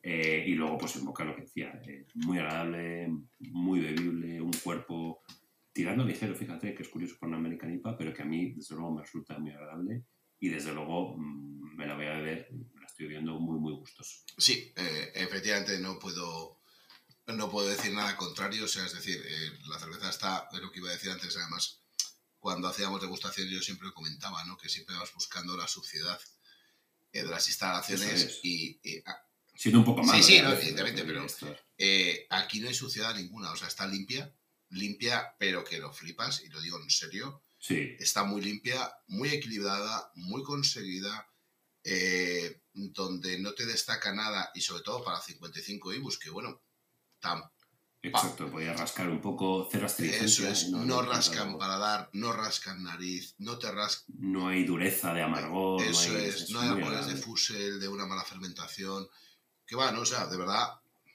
Eh, y luego, pues en boca lo que decía, eh, muy agradable, muy bebible, un cuerpo tirando ligero, fíjate, que es curioso por una American IPA, pero que a mí, desde luego, me resulta muy agradable y desde luego mm, me la voy a beber, me la estoy viendo muy, muy gustoso. sí, eh, efectivamente no puedo, no puedo decir nada contrario. O sea, es decir, eh, la cerveza está, es lo que iba a decir antes, además, cuando hacíamos degustación yo siempre lo comentaba, ¿no? Que siempre vas buscando la suciedad eh, de las instalaciones es. y, Siendo un poco Sí, malo. sí, ¿eh? no, veces, evidentemente, pero- Eh, aquí no hay suciedad ninguna, o sea, está limpia, limpia, pero que lo flipas, y lo digo en serio. Sí, Está muy limpia, muy equilibrada, muy conseguida, eh, donde no te destaca nada, y sobre todo para 55 IBUs, que bueno, tam- exacto, podía rascar un poco, cero eso es, no, no rascan paladar, no rascan nariz, no te rascan. No hay dureza de amargor. Eso no hay, es, no hay árboles de fusel, de una mala fermentación. Que va, ¿no? O sea, de verdad,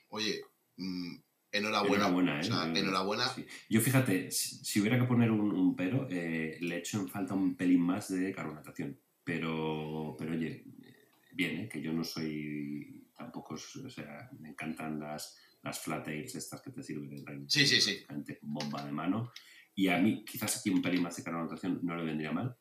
oye, mm, enhorabuena. Enhorabuena, ¿eh? O sea, Yo- enhorabuena. sí. Yo fíjate, si, si hubiera que poner un, un pero, eh, le echo en falta un pelín más de carbonatación. Pero, pero oye, bien, ¿eh? que yo no soy tampoco, o sea, me encantan las, las flat ales estas que te sirven en Reino Sí, sí, sí. bomba de mano. Y a mí, quizás aquí un pelín más de carbonatación no le vendría mal,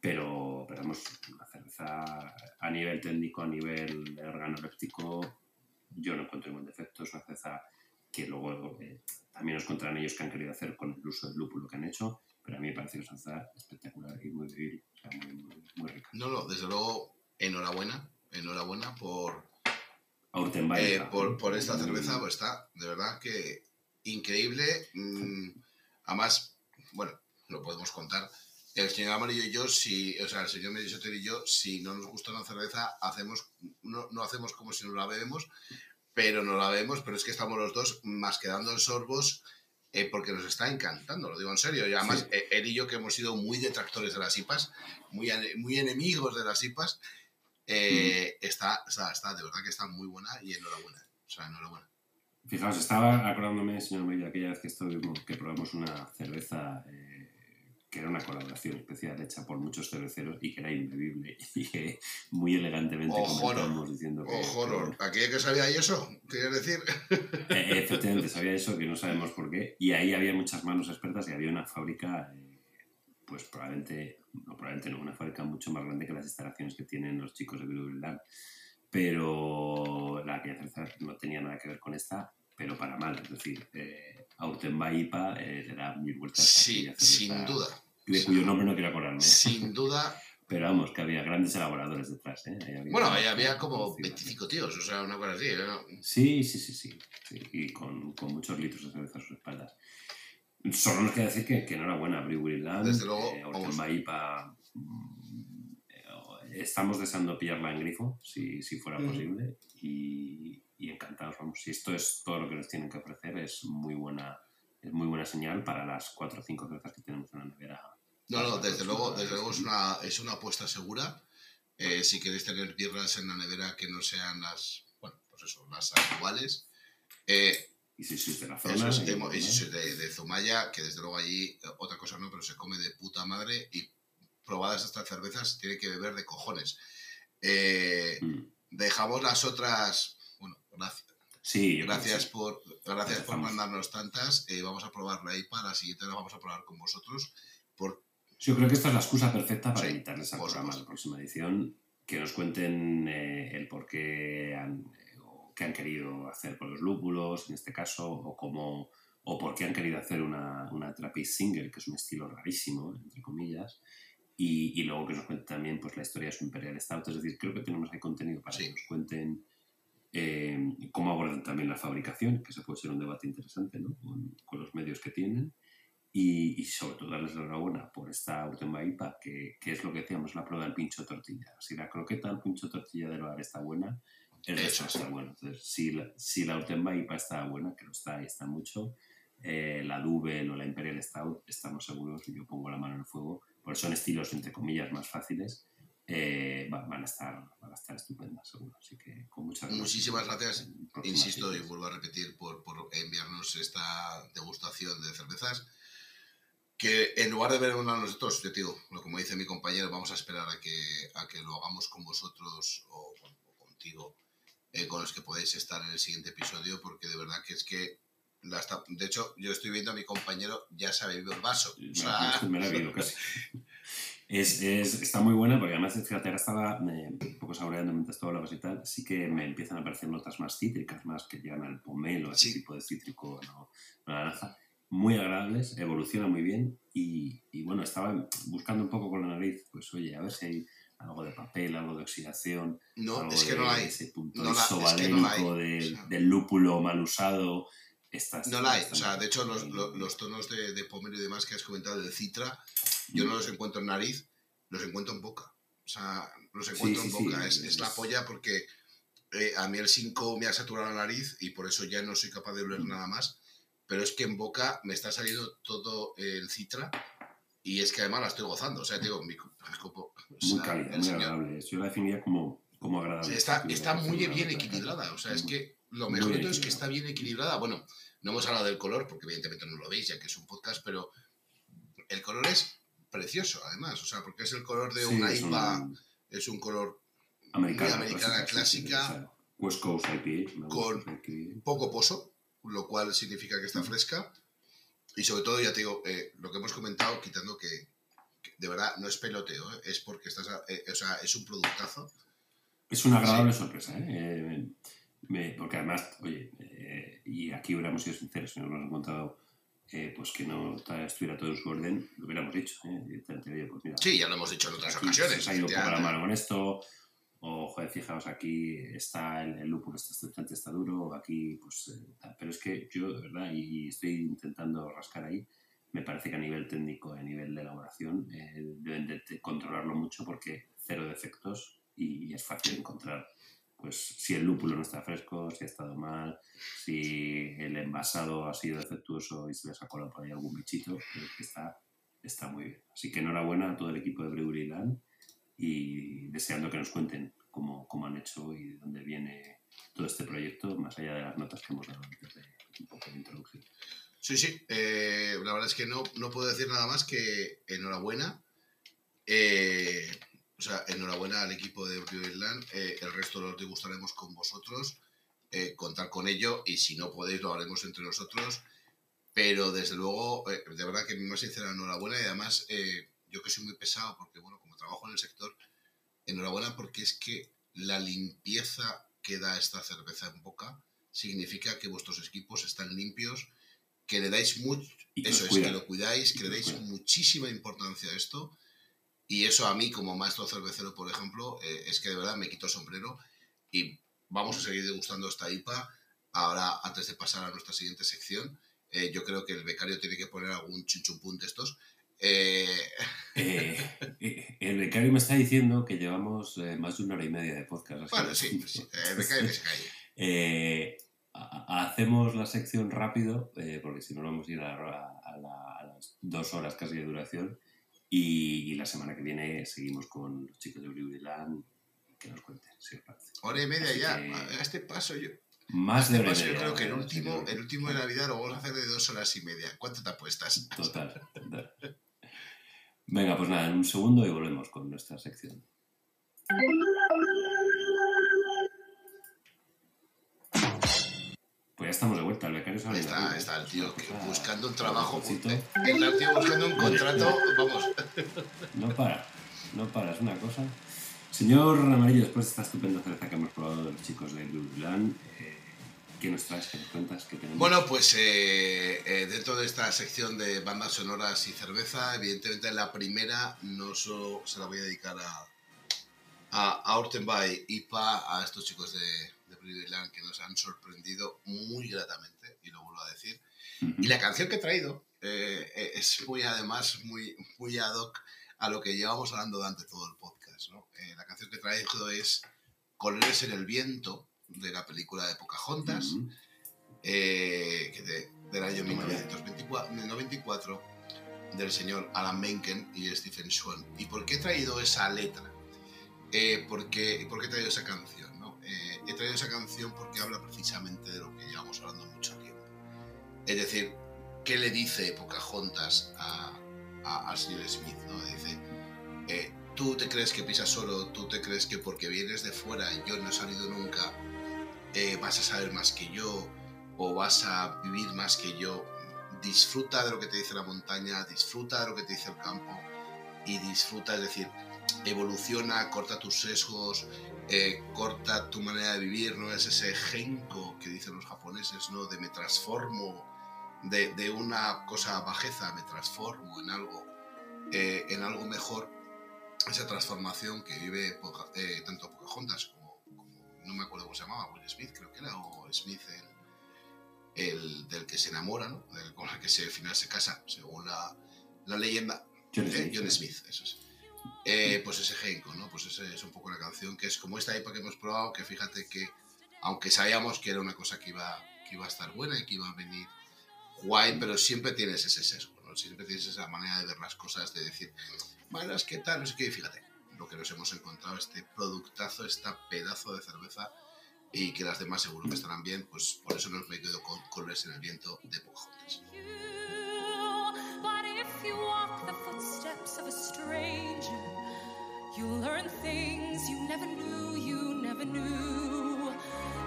pero, pero vamos, una cerveza a nivel técnico, a nivel organoléptico, yo no encuentro ningún defecto. Es una cerveza que luego eh, también nos contarán ellos que han querido hacer con el uso del lúpulo que han hecho, pero a mí me parece que es una cerveza espectacular y muy muy, muy, muy rica. No, no, desde luego, enhorabuena. Enhorabuena por, Aurtenbayer, eh, por, por esta cerveza, pues está, de verdad que increíble. Mm, además, bueno, lo podemos contar. El señor Amarillo y yo, si, o sea, el señor Medisoter y yo, si no nos gusta una cerveza, hacemos, no, no hacemos como si no la bebemos, pero no la bebemos, pero es que estamos los dos más que dando sorbos eh, porque nos está encantando, lo digo en serio. Y además, Sí. eh, él y yo que hemos sido muy detractores de las IPAs, muy, muy enemigos de las IPAs, eh, está, está, está, de verdad que está muy buena y enhorabuena. O sea, enhorabuena. Fijaos, estaba acordándome, señor Medio, aquella vez que estuvimos, que probamos una cerveza eh, que era una colaboración especial hecha por muchos cerveceros y que era inbebible y que muy elegantemente Ojo, comentábamos diciendo que... Que, horror. ¿Aquella que sabía y eso? ¿Quieres decir? Eh, efectivamente, sabía eso, que no sabemos por qué. Y ahí había muchas manos expertas y había una fábrica, eh, pues probablemente, no probablemente no, una fábrica mucho más grande que las instalaciones que tienen los chicos de Bilbao Pero la aquella cerveza no tenía nada que ver con esta, pero para mal. Es decir, eh, Aurtenba IPA eh, le da mil vueltas a Sí, cerveza, sin duda. De cuyo nombre no quiero acordarme. Sin duda. Pero vamos, que había grandes elaboradores detrás, ¿eh? Ahí había- Bueno, ahí había como Sí, 25 tíos, o sea, una cosa así. ¿no? Sí, sí, sí, sí. sí, Y con, con muchos litros de cerveza a sus espaldas. Solo nos queda decir que, que enhorabuena Brewery Land. Desde luego, eh, vamos. Mm, eh, Estamos deseando pillarla en grifo, si, si fuera posible. Y, y encantados, vamos. Si esto es todo lo que nos tienen que ofrecer, es muy buena, es muy buena señal para las cuatro o cinco cervezas que tenemos en la nevera. No, no, desde luego, desde luego es una, es una apuesta segura. Eh, si queréis tener birras en la nevera que no sean las, bueno, pues eso, las actuales. Eh, Y si sois de la zona. eso es, hemo- y si sois de, de Zumaya, que desde luego allí, eh, otra cosa no, pero se come de puta madre y probadas estas cervezas tiene que beber de cojones. Eh, Mm. dejamos las otras, bueno, gracias, Sí, gracias sí. por, gracias por mandarnos tantas. Eh, vamos a probar la IPA, la siguiente la vamos a probar con vosotros. Por, Yo creo que esta es la excusa perfecta para Sí, invitarles por programa, a la próxima edición, que nos cuenten eh, el por qué han, qué han querido hacer con los lúpulos, en este caso, o cómo o por qué han querido hacer una, una Trappist Single, que es un estilo rarísimo, entre comillas, y, y luego que nos cuenten también pues, la historia de su Imperial Stout. Es decir, creo que tenemos ahí contenido para Sí. que nos cuenten eh, cómo abordan también la fabricación, que eso puede ser un debate interesante ¿no? con, con los medios que tienen. Y, y sobre todo darles la enhorabuena por esta última IPA, que, que es lo que decíamos, la prueba del pincho tortilla. Si la croqueta al pincho tortilla del bar está buena, el resto está bueno. Entonces, si la, si la IPA está buena, que lo está y está mucho, eh, la Double o la Imperial Stout, estamos seguros, yo pongo la mano en el fuego, porque son estilos, entre comillas, más fáciles, eh, va- van, a estar, van a estar estupendas, seguro. Así que con muchas gracias. Muchísimas gracias. Insisto y vuelvo a repetir por, por enviarnos esta degustación de cervezas. Que en lugar de verla nosotros, yo te digo, como dice mi compañero, vamos a esperar a que, a que lo hagamos con vosotros o, o contigo, eh, con los que podéis estar en el siguiente episodio, porque de verdad que es que. La está, de hecho, yo estoy viendo a mi compañero, ya se ha bebido el vaso. O sea, me la bebido casi. Es, es- está muy buena porque además, fíjate, ahora estaba eh, un poco saboreando mientras tú hablabas y tal, sí que me empiezan a aparecer notas más cítricas, más que llegan al pomelo, a ese Sí. tipo de cítrico, no, no naranja. Muy agradables, evoluciona muy bien y, y bueno, estaba buscando un poco con la nariz, pues oye, a ver si hay algo de papel, algo de oxidación, no, algo es que de no la hay. ese punto No la- es que no la hay, isovalénico de- o sea. del lúpulo mal usado. Está, está- No la hay. está O sea, de hecho, los, los tonos de, de pomelo y demás que has comentado del citra, yo no los encuentro en nariz, los encuentro en boca. O sea, los encuentro sí, en sí, boca. es, es- es la polla porque eh, a mí el 5 me ha saturado la nariz y por eso ya no soy capaz de oler Mm. nada más. Pero es que en boca me está saliendo todo el citra y es que además la estoy gozando. O sea, digo, mi copo. O Muy cálida, muy señor- agradable. Yo la definiría como, como o agradable. sea, está, está muy bien equilibrada. O sea, es que lo mejor de todo es que está bien equilibrada. Bueno, no hemos hablado del color, porque evidentemente no lo veis, ya que es un podcast, pero el color es precioso, además. O sea, porque es el color de Sí, una es un IPA, es un color americana, americana, clásica, West Coast IPA. con- poco pozo, lo cual significa que está fresca. Y sobre todo, ya te digo, eh, lo que hemos comentado, quitando que de verdad no es peloteo, ¿eh? es porque estás, a- eh, o sea, es un productazo. Es una agradable sorpresa, ¿eh? Eh, me- porque además, oye, eh, y aquí hubiéramos sido sinceros, si nos lo hemos encontrado, eh, pues que no estuviera todo en su orden, lo hubiéramos dicho, ¿eh? Pues mira, Sí, ya lo hemos dicho en otras ocasiones. se ha ido un poco la mano con esto, o joder, fijaos, aquí está el, el lúpulo, está estudiante, está duro, aquí, pues, pero es que yo, de verdad, y estoy intentando rascar ahí, me parece que a nivel técnico, a nivel de elaboración, eh, deben de controlarlo mucho porque cero defectos y, es fácil encontrar. Pues si el lúpulo no está fresco, si ha estado mal, si el envasado ha sido defectuoso y se les ha colado por ahí algún bichito, pero es que está, está muy bien. Así que enhorabuena a todo el equipo de Brewery Land y deseando que nos cuenten cómo, cómo han hecho y de dónde viene todo este proyecto, más allá de las notas que hemos dado antes de un poco de introducción. Sí, sí. eh, la verdad es que no, no puedo decir nada más que enhorabuena. Eh, o sea, enhorabuena al equipo de Brewery Land. eh, el resto lo degustaremos con vosotros. eh, contar con ello y si no podéis lo haremos entre nosotros. Pero desde luego, de verdad que mi más sincera enhorabuena y además yo que soy muy pesado porque, bueno, como trabajo en el sector, enhorabuena porque es que la limpieza que da esta cerveza en boca significa que vuestros equipos están limpios, que le dais mucho, eso es, que lo cuidáis, que le dais muchísima importancia a esto Y eso a mí, como maestro cervecero, por ejemplo, eh, es que de verdad me quito el sombrero y vamos a seguir degustando esta IPA. Ahora, antes de pasar a nuestra siguiente sección, eh, yo creo que el becario tiene que poner algún chuchumpún de estos. Eh, el becario me está diciendo que llevamos más de una hora y media de podcast. bueno, sí, sí, el becario que se calle. Ha- ha- hacemos la sección rápido, eh, porque si no vamos a ir a, a- a la- a las dos horas casi de duración. Y, y la semana que viene seguimos con los chicos de Land que nos cuenten, si os parece. Hora y media Así ya. que- A este paso yo, Más de este hora y paso yo media, creo que el eh, último, señor. el último de Navidad lo vamos a hacer de dos horas y media. ¿Cuánto te apuestas? Total, total. Venga, pues nada, en un segundo y volvemos con nuestra sección. Pues ya estamos de vuelta, el becario sale de Está, está el ¿eh? tío que buscando un trabajo. Eh, el tío buscando un contrato. Vamos. No para, no para, es una cosa. Señor Amarillo, después de esta estupenda cerveza que hemos probado de los chicos de Blue Land, eh, ¿qué nos traes? ¿Qué nos cuentas? ¿Qué tenemos? Bueno, pues eh, eh, dentro de esta sección de bandas sonoras y cerveza, evidentemente la primera no solo se la voy a dedicar a, a, a Ortenbay IPA, a estos chicos de Brilliant que nos han sorprendido muy gratamente, y lo vuelvo a decir. Y la canción que he traído eh, eh, es muy, además, muy, muy ad hoc a lo que llevamos hablando durante todo el podcast. ¿no? Eh, la canción que he traído es Colores en el viento, de la película de Pocahontas Ujú. eh, que de- del año Muy bien. 1994 del señor Alan Menken y Stephen Swan. ¿Y por qué he traído esa letra? Eh, porque, ¿Por qué he traído esa canción? He traído esa canción porque habla precisamente de lo que llevamos hablando mucho tiempo. Es decir, ¿qué le dice Pocahontas a, a, al señor Smith? ¿no? Dice, eh, tú te crees que pisas solo, tú te crees que porque vienes de fuera y yo no he salido nunca, eh, vas a saber más que yo o vas a vivir más que yo. Disfruta de lo que te dice la montaña, disfruta de lo que te dice el campo y disfruta, es decir, evoluciona, corta tus sesgos, eh, corta tu manera de vivir, no es ese genko que dicen los japoneses, ¿no? De me transformo de, de una cosa bajeza, me transformo en algo, eh, en algo mejor. Esa transformación que vive eh, tanto Pocahontas como, como- no me acuerdo cómo se llamaba, Will Smith creo que era, o Smith el, el del que se enamora, ¿no? Del con el que se, al final se casa, según la, la leyenda. John Eh, Smith, John ¿eh? Smith, eso es. Eh, pues ese Genko, ¿no? Pues es un poco la canción, que es como esta IPA que hemos probado, que fíjate que, aunque sabíamos que era una cosa que iba, que iba a estar buena y que iba a venir guay, pero siempre tienes ese sesgo, ¿no? Siempre tienes esa manera de ver las cosas, de decir, bueno, es que tal, no sé qué, y fíjate, lo que nos hemos encontrado, este productazo, esta pedazo de cerveza, y que las demás seguro que estarán bien, pues por eso nos me quedo con Colores en el Viento de Pocahontas. Of a stranger, you'll learn things you never knew, you never knew.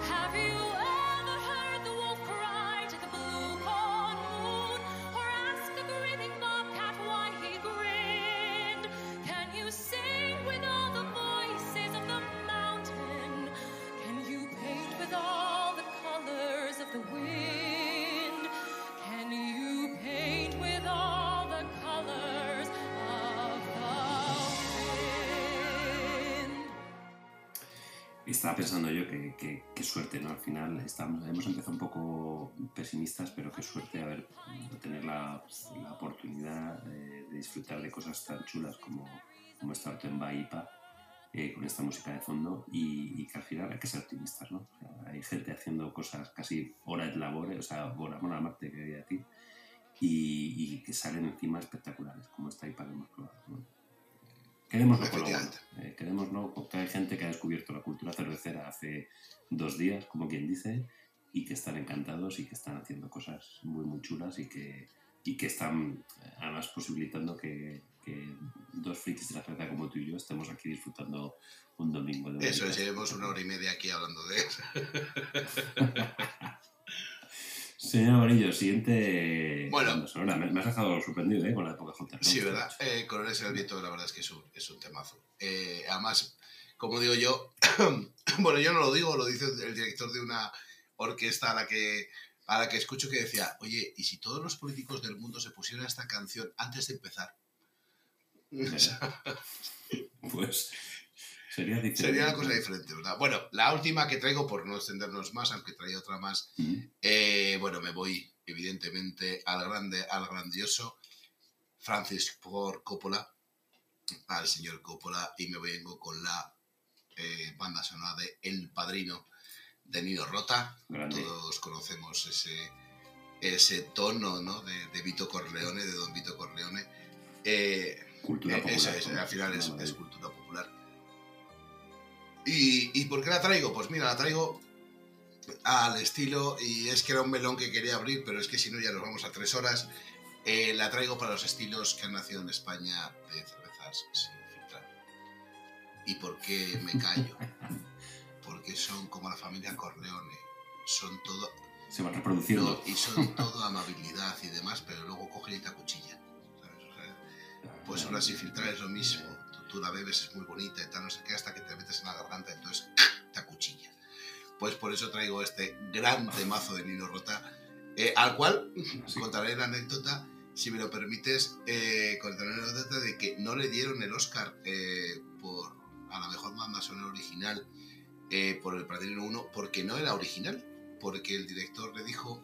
Have you Estaba pensando yo que, que- suerte, ¿no? Al final estamos, hemos empezado un poco pesimistas, pero qué suerte haber tener la, oportunidad de, disfrutar de cosas tan chulas como, como esta Otemba IPA, eh, con esta música de fondo, y, que al final hay que ser optimistas, ¿no? O hay gente haciendo cosas casi hora de labor, o sea, por amor a Marte, que diría a ti, y, que salen encima espectaculares, como esta IPA que hemos probado. ¿no? Queremoslo por lo. Queremoslo porque hay gente que ha descubierto la cultura cervecera hace dos días, como quien dice, y que están encantados y que están haciendo cosas muy, muy chulas y que, y que están eh, además posibilitando que, que dos frikis de la cerveza como tú y yo estemos aquí disfrutando un domingo de Eso llevemos una hora y media aquí hablando de eso. Señor Amarillo, siguiente Bueno. sonora. Me, has dejado sorprendido ¿eh? con la de Pocahontas. ¿no? Sí, ¿verdad? Eh, Colores en el viento, la verdad es que es un, es un temazo. Eh, además, como digo yo, bueno, yo no lo digo, lo dice el director de una orquesta a la que a la que escucho que decía, oye, ¿y si todos los políticos del mundo se pusieran esta canción antes de empezar? Pues sería diferente. Sería una cosa diferente, ¿verdad? Bueno, la última que traigo, por no extendernos más, aunque traía otra más, eh, bueno, me voy evidentemente al grande, al grandioso Francis Ford Coppola, al señor Coppola, y me vengo con la eh, banda sonora de El Padrino de Nino Rota. Grande. Todos conocemos ese, ese tono ¿no? de, de Vito Corleone, de Don Vito Corleone. Eh, Cultura eh, popular. esa es, como al final es, es cultura popular. ¿Y, ¿Y por qué la traigo? Pues mira, la traigo al estilo, y es que era un melón que quería abrir, pero es que si no ya nos vamos a tres horas. Eh, la traigo para los estilos que han nacido en España de cervezas sin filtrar. ¿Y por qué me callo? Porque son como la familia Corleone. Son todo, Se van reproduciendo. no, y son todo amabilidad y demás, pero luego cogen y te acuchillan. ¿sabes? O sea, pues una sin filtrar es lo mismo. Tú, la bebes, es muy bonita y tal, no sé qué, hasta que te metes en la garganta, entonces te acuchilla. Pues por eso traigo este gran temazo de Nino Rota, eh, al cual Así. contaré la anécdota, si me lo permites, eh, contaré la anécdota de que no le dieron el Oscar eh, por, a la mejor banda sonora original eh, por El Padrino 1 porque no era original, porque el director le dijo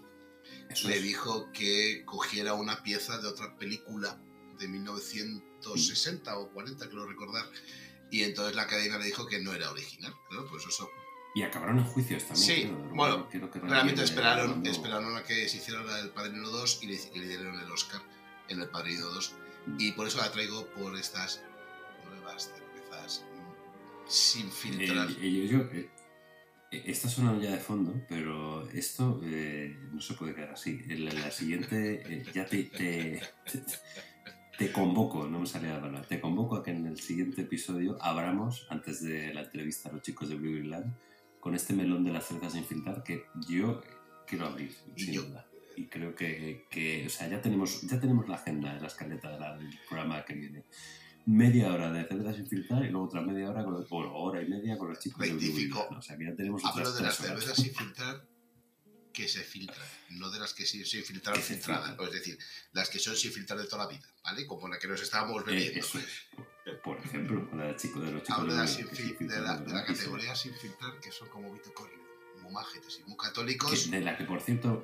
Eso le es. dijo que cogiera una pieza de otra película de 1960 o 40, creo recordar. Y entonces la cadena le dijo que no era original. Claro, pues eso. Y acabaron en juicios también. Sí, creo. bueno, Creo que Realmente esperaron, eh, esperaron a que se hiciera del Padrino 2 y le, y le dieron el Oscar en el Padrino 2. Y por eso la traigo por estas nuevas cervezas mm, sin Eh, filtrar. eh, yo- yo, eh, eh, sonando ya de fondo, pero esto eh, no se puede quedar así. En la, la siguiente, eh, ya te, te, te- te convoco, no me sale la palabra, te convoco a que en el siguiente episodio abramos, antes de la entrevista a los chicos de Blue Land, con este melón de las cervezas sin filtrar que yo quiero abrir, sin yo. duda. Y creo que, que, o sea, ya tenemos, ya tenemos la agenda, la escaleta de la- del programa que viene. Media hora de cervezas sin filtrar y luego otra media hora, con, bueno, hora y media con los chicos de Blue Rectifico. Land. O sea, que ya tenemos Hablo de las cervezas sin filtrar que se filtran, no de las que se filtradas. filtran. Es decir, las que son sin filtrar de toda la vida, ¿vale? Como la que nos estábamos Eh, bebiendo. es. Por- ejemplo, la de, chico, de los chicos de sí de la, de la categoría sin filtrar, que son como Vito Corleone, muy majetes y muy que- católicos. de la que, por cierto,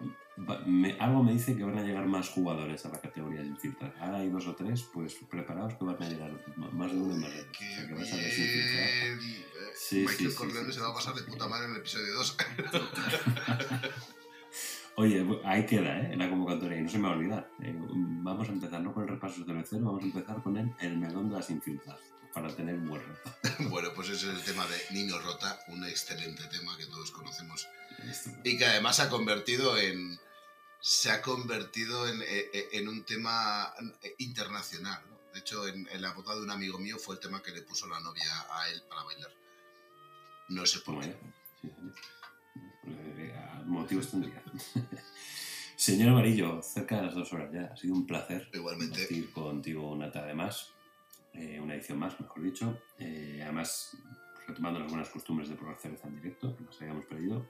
me- algo me dice que van a llegar más jugadores a la categoría sin filtrar. Ahora hay dos o tres, pues preparaos que van a llegar más de uno y más de dos. O Que sea, que vais a ver sin filtrar. bien. Eh, Sí, Michael sí, Corleone sí, se va a pasar de puta madre en el episodio 2. Oye, ahí queda, ¿eh? La convocatoria, y no se me va a olvidar. Eh, vamos a empezar no con el repaso del cero, vamos a empezar con el, el melón de las infiltras, para tener un buen reto. bueno, pues ese es el tema de Nino Rota, un excelente tema que todos conocemos Esto. y que además se ha convertido en se ha convertido en, eh, eh, en un tema internacional. ¿no? De hecho, en, en la boda de un amigo mío fue el tema que le puso la novia a él para bailar. No sé por qué. ya. Sí, sí. Eh, motivos tendría. Señor Amarillo, cerca de las dos horas ya. Ha sido un placer Igualmente, compartir contigo una tarde más, eh, una edición más, mejor dicho. Eh, además, retomando las buenas costumbres de probar cerveza en directo, que nos habíamos perdido.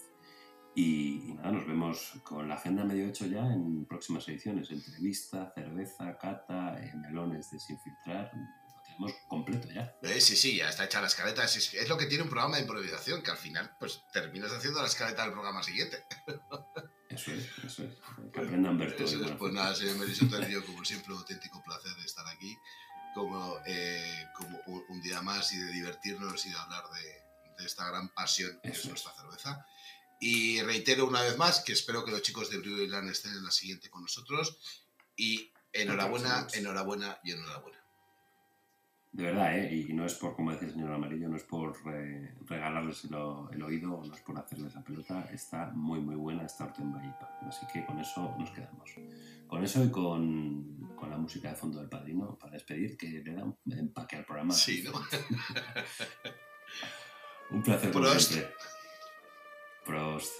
Y, y nada, nos vemos con la agenda medio hecho ya en próximas ediciones. Entrevista, cerveza, cata, melones de sin filtrar. Tenemos completo ya. Eh, sí, sí, ya está hecha la escaleta. Es, es lo que tiene un programa de improvisación, que al final pues terminas haciendo la escaleta del programa siguiente. Eso es, eso es. Que aprendan es, buena pues nada, señor Merisotel, yo como siempre un auténtico placer de estar aquí, como, eh, como un, día más y de divertirnos y de hablar de, de esta gran pasión que Eso es es. nuestra cerveza. Y reitero una vez más que espero que los chicos de Brew estén en la siguiente con nosotros y enhorabuena, enhorabuena y enhorabuena. De verdad, ¿eh? Y no es por, como decía el señor Amarillo, no es por eh, regalarles el, el oído, no es por hacerles la pelota. Está muy, muy buena esta Ortenbaipa. Así que con eso nos quedamos. Con eso y con, con la música de fondo del padrino para despedir, que le da un empaque al programa. Sí, ¿no? Un placer como Prost. siempre. Prost.